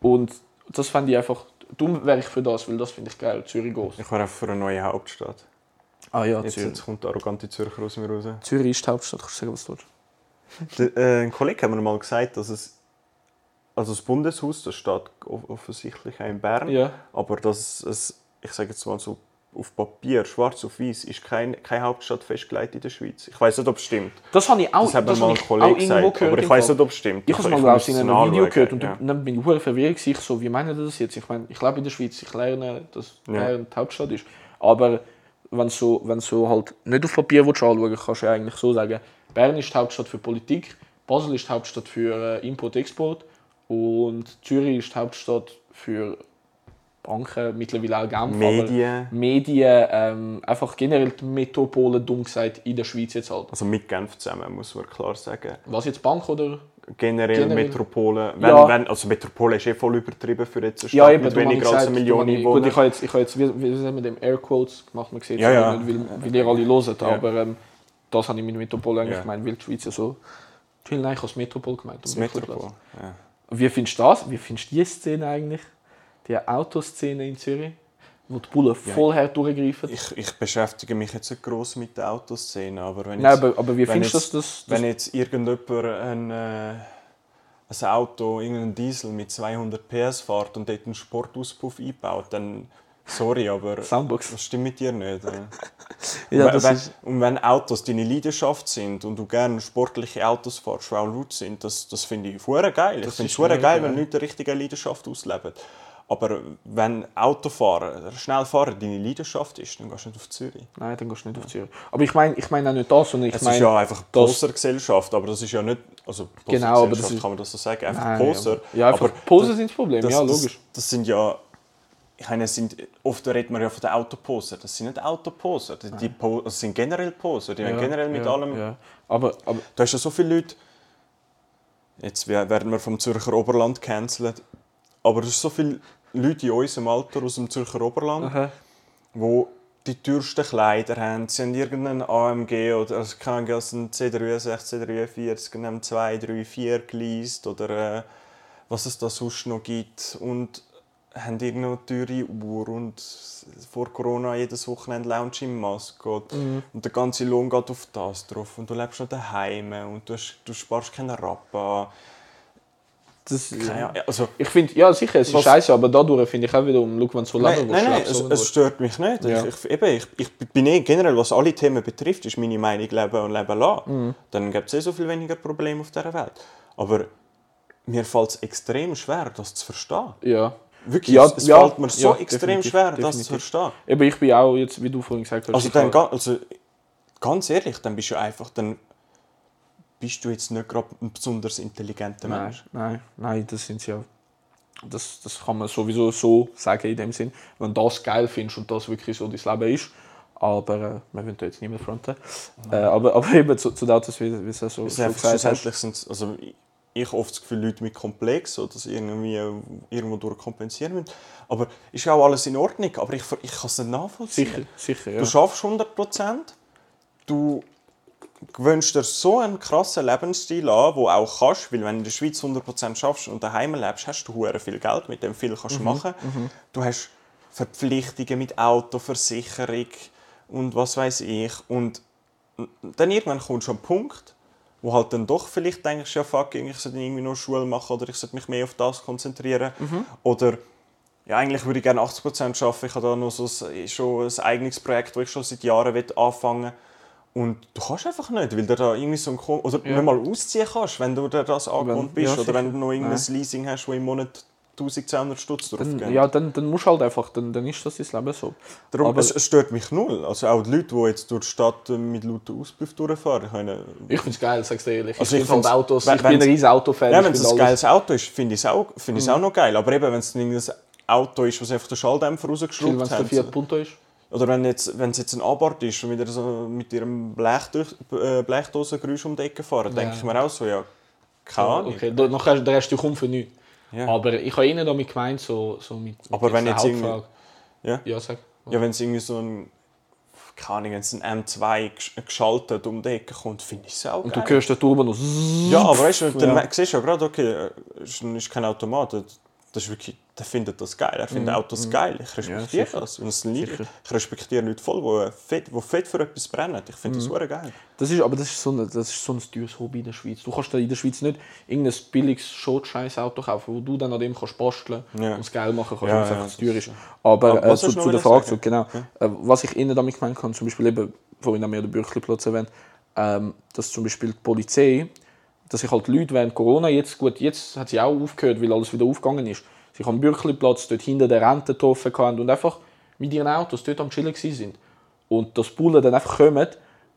Und das fände ich einfach, dumm wäre ich für das, weil das finde ich geil, Zürich groß.
Ich wäre einfach für eine neue Hauptstadt.
Ah ja,
Jetzt, jetzt kommt der arrogante Zürcher aus mir raus.
Zürich ist die Hauptstadt, kannst du sagen, was du willst?
Äh, ein Kollege hat mir mal gesagt, dass es also das Bundeshaus, das steht off- offensichtlich auch in Bern,
Ja.
aber dass es, ich sage jetzt mal so auf Papier, schwarz auf weiß, ist kein, keine Hauptstadt festgelegt in der Schweiz. Ich weiß nicht, ob es stimmt.
Das habe ich auch,
Das mir
das
mal ein
ich
Kollege gesagt,
gehört.
aber ich weiß nicht, ob es stimmt.
Ich habe es mal
ich
ich, in einem Video gehört und
ja.
dann bin ich hure verwirrt ich so, wie meinen das jetzt? Ich meine, ich lebe in der Schweiz, ich lerne, dass
Ja.
Bern die Hauptstadt ist. Aber wenn so, wenn so halt nicht auf Papier willst anschauen kannst du ja eigentlich so sagen, Bern ist die Hauptstadt für Politik, Basel ist die Hauptstadt für äh, Import-Export und Zürich ist die Hauptstadt für Banken, mittlerweile auch Genf.
Medien.
Aber Medien, ähm, einfach generell die Metropole, dumm gesagt, in der Schweiz jetzt halt.
Also mit Genf zusammen, muss man klar sagen.
Was jetzt Bank oder?
Generell,
Generell.
Metropole. Wenn,
Ja.
wenn, also Metropole ist eh voll übertrieben für jetzt eine Stadt
Ja, eben,
mit
habe ich
weniger als
gesagt,
eine Million
habe ich- Gut, ich habe jetzt, ich habe jetzt wie, wie sagen wir dem Airquotes gemacht, man sieht
Ja, ja.
nicht, weil, weil ihr alle hört, aber ähm, das habe ich mit Metropol eigentlich gemeint, weil die Schweiz ja so... Ich will eigentlich als Metropol gemeint.
das
am Mittelplatz.
Metropol. Ja.
Wie findest du das? Wie findest du die Szene eigentlich? Die Autoszene in Zürich, wo die Bullen voll hart durchgreifen?
Ich, ich beschäftige mich jetzt nicht gross mit der Autoszene, aber wenn
Nein,
jetzt,
aber, aber wie findest du das? das,
wenn jetzt irgendjemand ein, äh, ein Auto, irgendein Diesel mit 200 PS fährt und dort einen Sportauspuff einbaut, dann sorry, aber
Soundbox.
das stimmt mit dir nicht.
Ja, das
wenn,
ist,
und wenn Autos deine Leidenschaft sind und du gerne sportliche Autos fährst, die auch laut sind, das, das finde ich hure geil. Ich
Das
finde
ist
es geil,
geil.
wenn Leute richtige Leidenschaft ausleben. Aber wenn Autofahren, schnell fahren deine Leidenschaft ist, dann gehst du nicht auf Zürich.
nein, dann gehst du nicht auf Zürich. Aber ich meine ich mein auch nicht das, sondern ich
Es ist
meine...
ja einfach
das-
Posergesellschaft, aber das ist ja nicht, also
Genau, aber das ist-
kann man das so sagen, einfach
Nein,
Poser.
aber- Ja, einfach
aber
Poser sind das Problem,
das,
ja,
das,
logisch.
Das sind ja, ich meine, sind, oft redet man ja von den Autoposer, das sind nicht Autoposer, die, die po, das sind generell Poser, die werden generell mit
ja,
allem,
Ja. Aber, aber
da hast ja so viele Leute, jetzt we- werden wir vom Zürcher Oberland gecancelt, aber es sind so viele Leute in unserem Alter aus dem Zürcher Oberland,
Aha.
wo die teuersten Kleider haben. Sie haben irgendeinen AMG oder also keine Ahnung, also einen C63, C43, einen M2, 3, 4 geleast oder äh, was es da sonst noch gibt. Und haben irgendeine teure Uhr und vor Corona jedes Wochenende Lounge im Mascot.
Mhm.
Und der ganze Lohn geht auf das drauf. Und du lebst noch daheim und du, hast, du sparst keinen Rappa.
Das,
Keine Ahnung, also,
Ich finde, ja sicher, es ist scheiße, aber dadurch finde ich auch wieder, um, schau, wenn so
Nein,
leben
nein, nein
willst,
es, es stört mich nicht.
Ja.
Ich, ich, eben, ich, ich bin eh generell, was alle Themen betrifft, ist meine Meinung leben und leben lassen.
Mhm.
Dann gibt es eh so viel weniger Probleme auf dieser Welt. Aber mir fällt es extrem schwer, das zu verstehen.
Ja.
Wirklich,
Ja,
es, es
ja,
fällt mir so
ja,
extrem
definitiv,
schwer, das
definitiv.
zu verstehen.
Eben, ich bin auch, jetzt, wie du vorhin gesagt hast,
Also, dann, also ganz ehrlich, dann bist du einfach, dann bist du jetzt nicht gerade ein besonders intelligenter
Nein,
Mensch.
nein, nein, das sind ja. Das, das kann man sowieso so sagen in dem Sinn, wenn du das geil findest und das wirklich so dein Leben ist. Aber äh, wir wollen da jetzt nicht mehr fronten. Äh, aber, aber eben zu, zu dem, dass wie, es so, so gesagt
schlussendlich sind also ich- oft das Gefühl, Leute mit Komplex, so, dass sie irgendwie äh, irgendwo durch kompensieren müssen. Aber ist auch alles in Ordnung, aber ich, ich kann es nicht nachvollziehen.
Sicher, sicher, ja.
Du schaffst 100%, du gewöhnst dir so einen krassen Lebensstil an, wo auch kannst, weil wenn du in der Schweiz 100% schaffst und daheim lebst, hast du hure viel Geld, mit dem viel kannst du machen. Du hast Verpflichtungen mit Auto, Versicherung und was weiß ich und dann irgendwann kommst du an einen Punkt, wo halt dann doch vielleicht denkst, ja fuck, ich sollte irgendwie nur Schule machen oder ich sollte mich mehr auf das konzentrieren oder ja, eigentlich würde ich gerne 80% arbeiten. Ich habe da noch so ein, schon ein eigenes Projekt, das ich schon seit Jahren anfangen will. Und du kannst einfach nicht, weil du da irgendwie so ein Kom- oder
Ja.
nicht mal ausziehen kannst, wenn du dir das angewohnt
Wenn-
bist.
ja,
oder wenn du noch irgendein Leasing hast, wo im Monat 1200 Stutz drauf
Dann, ja, dann, dann musst du halt einfach, dann, dann ist das dein Leben so.
Darum,
aber-
es, es stört mich null. Also auch die Leute, die jetzt durch die Stadt äh, mit lauter Auspuff durchfahren. Meine,
Ich finde es geil, sag's dir ehrlich.
Also
ich
ich
Autos,
wenn-
ich bin ein riesen Autofan.
ja, wenn es ein
alles-
geiles Auto ist, finde ich es auch, find ich's auch noch geil. Aber eben, wenn es ein Auto ist, was einfach den Schalldämpfer
Wenn
rausgeschraubt
es der
hat.
Fiat Punto ist.
Oder wenn jetzt, wenn es jetzt ein Abort ist und wieder so mit ihrem äh, Blechdosengeräusch um die Ecke fahren, denke ich mir auch so, ja, keine Ahnung.
Okay, da- nachher der Rest kommt für nichts.
Ja.
Aber ich habe ihnen damit gemeint, so, so mit, mit
Aber wenn jetzt irgendwie-. Ja.
Ja, sag.
Ja, wenn es irgendwie so ein, keine Ahnung, wenn es ein M2 gesch- geschaltet um die Ecke kommt, finde ich es auch
Und du
geil.
hörst den Turbo noch.
Ja, aber weißt du, dann
Ja.
siehst du ja gerade, okay, es ist, ist kein Automat. Das ist wirklich, der findet das geil. Er findet Autos geil. Ich respektiere
sicher.
das. Und es liegt- ich respektiere Leute voll, die fett, die fett für etwas brennen. Ich finde das super geil.
Das ist, aber das ist, so ein, das ist so ein teures Hobby in der Schweiz. Du kannst in der Schweiz nicht irgendein billiges Schotscheiß-Auto kaufen, wo du dann an dem kannst basteln
Ja.
und es geil machen kannst,
Ja,
weil es
ja,
einfach
das
zu teuer
ist-.
Aber
Aber
äh, zu, zu der Frage, zu, genau, äh, was ich Ihnen damit gemeint habe, zum Beispiel eben, vorhin haben wir den Bürkliplatz erwähnt, ähm, dass zum Beispiel die Polizei, dass sich halt Leute während Corona, jetzt, gut, jetzt hat sie auch aufgehört, weil alles wieder aufgegangen ist, sich am Bürkliplatz dort hinter der Rente getroffen haben und einfach mit ihren Autos dort am Chillen sind. Und dass die Bullen dann einfach kommen,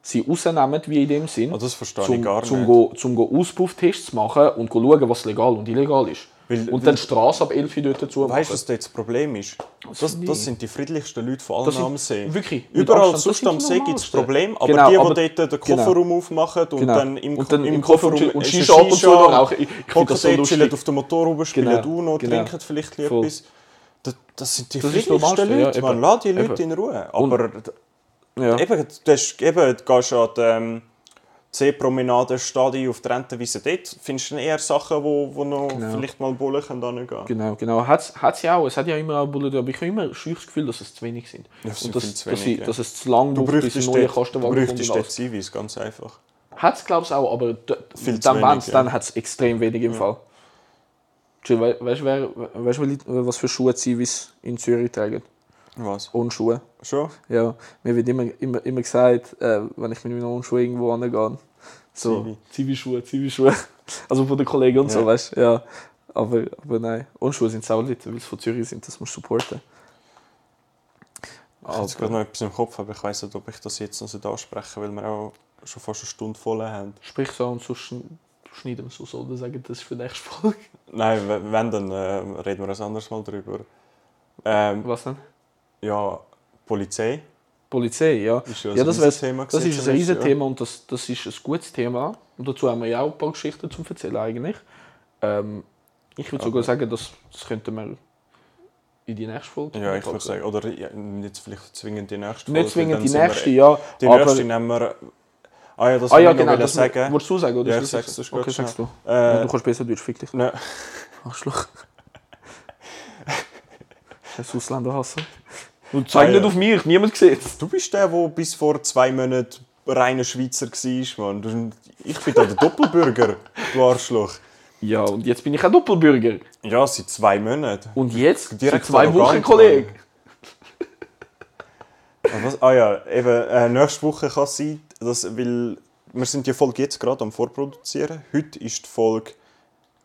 sie rausnehmen, wie in dem Sinn,
Ah, das verstehe
zum,
ich gar
zum
nicht.
Go, zum go Auspufftests zu machen und schauen, was legal und illegal ist.
Weil-
und dann die Straße ab 11 Uhr dort dazu
Weißt du, was da jetzt das Problem ist? Das, das sind die friedlichsten Leute von allen am See.
wirklich,
Überall
Abstand,
sonst am See gibt es. Probleme, aber
Genau,
die,
aber-
die dort den
genau.
Kofferraum aufmachen und
Genau.
dann im,
Und dann
im
im Kofferraum und Shisha ab und zu noch rauchen. Ich- ich das so lustig.
chillen auf dem Motorraum, spielen
Genau,
Uno,
genau.
trinken vielleicht etwas. Das, das sind die
Das
friedlichsten
ja,
Leute,
eben.
man. Lass die Leute in Ruhe. Aber
Ja.
eben, du, hast, eben, du gehst an die C-Promenade, Stadion auf der Rentenwiese, dort findest du eher Sachen, wo, wo noch
Genau.
vielleicht mal Bullen können gehen.
Genau, genau. Hat's, hat's ja auch. Es hat ja immer auch Bullen, aber ich habe immer schön das Gefühl, dass es zu wenig sind.
Ja,
und dass,
zu
dass,
wenig,
sie,
ja.
dass es zu lang
Du
braucht, bis ein
bräuchtest
neuer
dort, du
kommt.
bräuchtest dort. Zivis, ganz einfach.
Hat es, glaube ich, auch, aber
Viel
dann,
wenig, ja.
dann hat es extrem wenig im Fall. Jill, we weißt du, weißt wer- was für Schuhe Zivis in Zürich tragen?
Was?
Ohne Schuhe.
Schon?
Ja, mir wird immer, immer, immer gesagt, äh, wenn ich mit meinen ohne Schuhe irgendwo angehe, so
Zivi.
Zivi-Schuhe, Zivi-Schuhe. Also von den Kollegen und so,
Ja.
weißt du? Ja. Aber, aber nein, ohne Schuhe sind saulit, weil sie von Zürich sind, das musst du supporten.
Ich habe jetzt gerade noch etwas im Kopf, aber ich weiß nicht, ob ich das jetzt noch so ansprechen weil wir auch schon fast eine Stunde voll haben.
Sprich so und sonst schn- schneiden wir es so oder sagen, das ist für die nächste Folge.
Nein, wenn, dann äh, reden wir ein anderes Mal drüber. Ähm,
Was denn?
ja, Polizei
Polizei, ja.
ist ja,
Ja, das,
Riesenthema
das ist ein riesiges
ja.
Thema und das, das ist ein gutes Thema. Und dazu haben wir ja auch ein paar Geschichten zu erzählen eigentlich. Ähm, ich würde sogar sagen, das, das könnten wir in die nächste Folge.
Ja, ich würde sagen, oder ja, nicht vielleicht zwingend die nächste
Nicht zwingend die
sind wir-
nächste, ja.
Die nächste nehmen wir... Ah ja, das
ah ja, genau, das
sagen.
Wolltest du sagen, oder?
Ja, ich sag's, das ist
Okay,
gut,
sagst du.
Äh,
du kannst besser Deutsch, fick dich.
ne,
Arschloch. Scheiß Ausländerhasser. Und zeig
Ah,
nicht
ja.
auf mich, niemand sieht's.
du bist der, der bis vor zwei Monaten reiner Schweizer war, Mann. Ich bin da der Doppelbürger, du Arschloch.
Ja, und jetzt bin ich ein Doppelbürger.
Ja, seit zwei Monaten.
Und jetzt?
Direkt
Seit zwei Wochen, Kollege.
Ah, ah ja, eben, äh, nächste Woche kann es sein, dass, weil wir sind die Folge jetzt gerade am Vorproduzieren. Heute ist die Folge,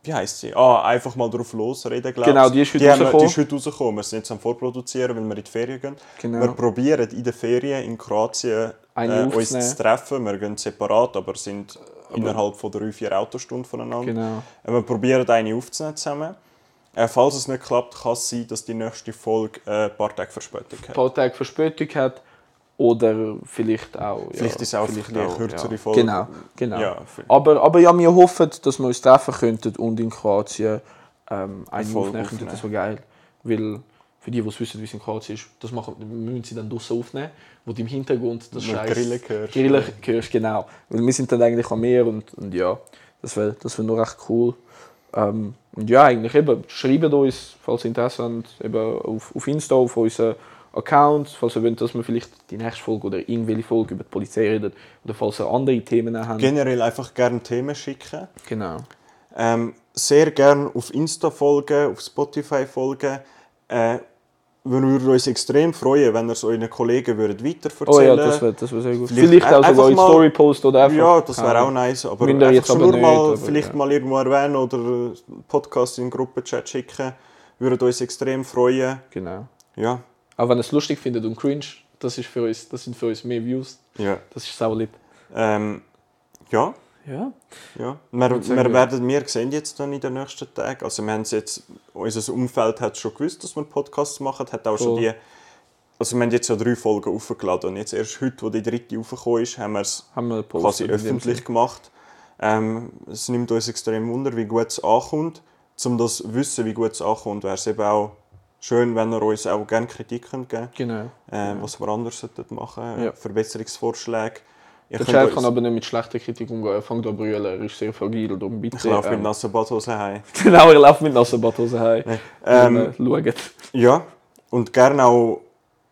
wie heisst sie? Ah, einfach mal drauf losreden, glaube
Genau, die ist heute
die, haben wir-
rausgekommen.
die ist heute rausgekommen. Wir sind jetzt am Vorproduzieren, weil wir in die Ferien gehen.
Genau.
Wir probieren in den Ferien in Kroatien äh, uns zu treffen. Wir gehen separat, aber sind innerhalb von drei, vier Autostunden voneinander.
Genau.
Äh, Wir probieren eine aufzunehmen zusammen. Äh, falls es nicht klappt, kann es sein, dass die nächste Folge äh, ein paar Tage Verspätung
Ein
hat.
paar Tage Verspätung hat. Oder vielleicht auch. Ja,
Vielleicht ist es auch
vielleicht
eine kürzere Folge.
Genau, genau.
Ja,
aber, aber ja, wir hoffen, dass wir uns treffen könnten und in Kroatien ähm, eine
Folge
aufnehmen könnten. Das wäre geil. Weil für die, die es wissen, wie es in Kroatien ist, das machen, müssen sie dann draußen aufnehmen, wo du im Hintergrund das Scheiß
Grillen hörst.
Grillen hörst, genau. Weil wir sind dann eigentlich am Meer und, und ja, das wäre das wär noch recht cool. Ähm, und ja, eigentlich eben, schreibt uns, falls ihr Interesse habt, eben auf, auf Insta, auf unseren Account, falls ihr wollt, dass wir vielleicht die nächste Folge oder irgendwelche Folge über die Polizei reden oder falls ihr andere Themen habt.
Generell einfach gerne Themen schicken.
genau.
Ähm, sehr gerne auf Insta folgen, auf Spotify folgen. Äh, wir würden uns extrem freuen, wenn ihr es euren Kollegen würdet weiterverzählen
Oh ja, das wäre das wär sehr gut.
Vielleicht
Vielleicht, auch
einfach
sogar in
mal-
Story post oder einfach.
Ja, das wäre auch nice. Aber einfach
jetzt aber
nur mal,
nicht, aber
vielleicht
ja.
mal irgendwo erwähnen oder Podcast in den Gruppenchat schicken. Würden uns extrem freuen.
Genau.
Ja,
Auch wenn ihr es lustig findet und cringe, das, ist für uns, das sind für uns mehr Views.
ja.
Das ist sau lieb.
Ähm, ja,
Ja.
ja. Wir, wir werden, wir sehen jetzt dann in den nächsten Tagen. Also wir haben es jetzt, unser Umfeld hat schon gewusst, dass wir Podcasts machen, hat auch schon die, also wir haben jetzt ja drei Folgen aufgeladen und jetzt erst heute, wo die dritte aufgekommen ist, haben wir es
Haben wir
quasi
in dem
öffentlich gemacht. Ähm, es nimmt uns extrem Wunder, wie gut es ankommt. Um das zu wissen, wie gut es ankommt, wäre es eben auch schön, wenn ihr uns auch gerne Kritik könnt geben
Genau.
ähm, was wir anders sollten machen
Ja.
Verbesserungsvorschläge. Ihr
Der
könnt
Chef kann aber nicht mit schlechter Kritik umgehen. Er fängt an zu brüllen, er ist sehr fragil. Darum bitte.
ich laufe mit
ähm,
nassen Badhosen heim.
Genau, er läuft mit nassen Badhosen heim.
Ähm,
Ähm, schaut.
Ja, und gerne auch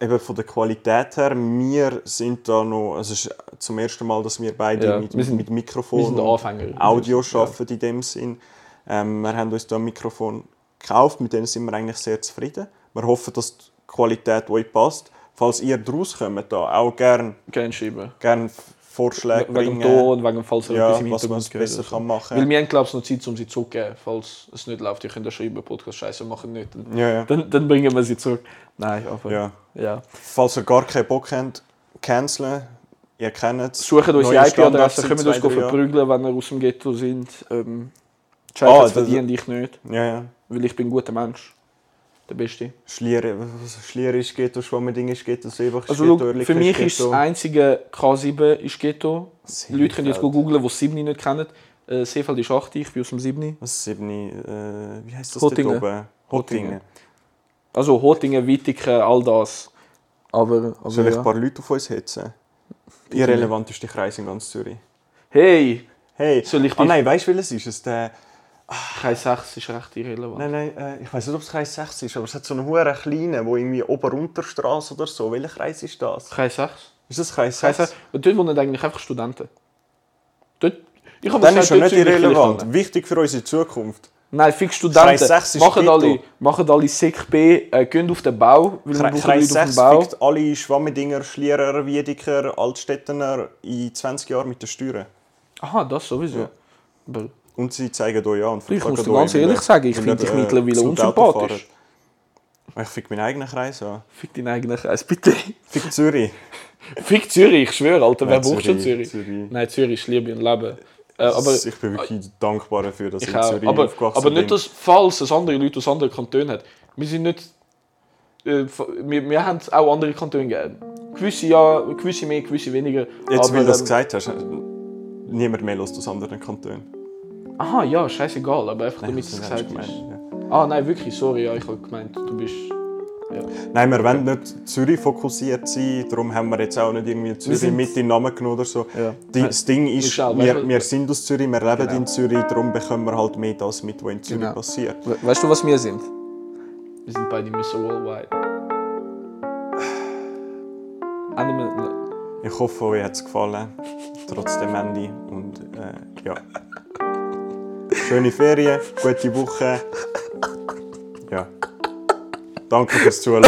eben von der Qualität her. Wir sind da noch, also es ist zum ersten Mal, dass wir beide
Ja,
mit,
wir sind-
mit Mikrofon und. Audio
Ja.
arbeiten in dem Sinn. Ähm, wir haben uns da ein Mikrofon gekauft, mit dem sind wir eigentlich sehr zufrieden. Wir hoffen, dass die Qualität euch passt. Falls ihr daraus kommt, da auch gerne
schreiben.
gern Vorschläge
Wegen dem
bringen,
Ton, wegen dem falls er
ja,
etwas im
was man
gehört.
besser kann machen
Weil wir haben, glaube ich, noch Zeit, um sie zurückzugeben. Falls es nicht läuft, ihr könnt ja schreiben, Podcast scheiße machen nicht. Dann,
Ja, ja.
dann, dann bringen wir sie zurück. Nein, aber
ja.
ja.
Falls ihr gar keinen Bock habt, canceln. Ihr kennt es.
Sucht unsere IP-Adresse, können wir uns verprügeln, wenn wir aus dem Ghetto sind. Ähm, die
Ah,
Scheiße
das-
verdiene ich nicht,
Ja, ja.
Weil ich bin ein guter Mensch. Der Beste.
Schlieren, was- Schlieren ist Ghetto, Schwammerding ist Ghetto, Seebach ist
Also
Ghetto, Oerlikon
für mich ist das einzige K7 ist Ghetto. Die
Seefeld.
Leute können jetzt googeln, die das 7 nicht kennen. Äh, Seefeld ist 8, ich bin aus dem 7.
Was ist Siebni, äh, wie heisst das
Hottingen.
oben? Hottingen.
Also Hotingen, Wittigen, all das. Aber, aber
Soll ich
ja.
ein paar Leute auf uns hetzen? Irrelevanteste Kreis in ganz Zürich.
Hey,
Hey,
Soll ich
ah
dich-
nein, weißt du welches ist? Es der,
Kreis 6 ist recht irrelevant.
nein, nein, äh, ich weiß nicht, ob es Kreis 6 ist, aber es hat so einen hohen kleinen, wo irgendwie Ober-Unterstraße oder so. Welcher Kreis ist das?
Kreis 6?
Ist das Kreis
Kreis
6?
6? Und dort wohnen eigentlich einfach Studenten. Dort, ich habe
Dann ist schon nicht irrelevant. Wichtig für unsere Zukunft.
Nein, fix Studenten.
Kreis 6 ist
machen, alle, machen alle Sek B, äh, gehen auf den Bau, weil
Kre- Kreis
Leute auf
6
dem Bau.
fickt alle Schwammidinger, Schlierer, Wiedeker, Altstädtener in 20 Jahren mit den Steuern.
Aha, das sowieso.
Ja. Und sie zeigen euch an und
ich muss dir ganz ehrlich sagen, ich finde dich
äh,
mittlerweile unsympathisch.
Ich fick meinen eigenen Kreis an.
Fick deinen eigenen Kreis, bitte.
Fick Zürich.
Fick Zürich, ich schwöre, Alter, wer braucht schon
Zürich,
Zürich? Nein, Zürich ist Liebe und Leben. Äh, aber
ich bin wirklich dankbar dafür, dass ich,
ich
in. Zürich
Aber,
aufgewachsen
aber nicht,
bin.
dass, falls es andere Leute aus anderen Kantonen hat. Wir sind nicht... Äh, wir, wir haben auch andere Kantone gegeben. Gewisse ja, gewisse mehr, gewisse weniger.
Jetzt,
aber,
weil du das
ähm,
gesagt hast, niemand mehr los aus anderen Kantonen.
Aha, ja, scheißegal, aber einfach damit es gesagt ist.
gemeint,
Ah, nein, wirklich, sorry, ja, ich habe gemeint, du bist Ja.
Nein, wir wollen nicht Zürich fokussiert sein, darum haben wir jetzt auch nicht irgendwie Zürich mit in den Namen genommen oder so.
Ja.
Das Ding ist,
auch,
wir,
weißt
wir sind aus Zürich, wir leben
Genau.
in Zürich, darum bekommen wir halt mehr das mit, was in Zürich
Genau.
passiert.
We weißt du, was wir sind? Wir sind beide Mr. Worldwide.
Ich hoffe, euch hat es gefallen, trotz dem Ende. Und äh, ja. Schöne Ferien, gute Woche. Ja. Danke fürs Zuhören.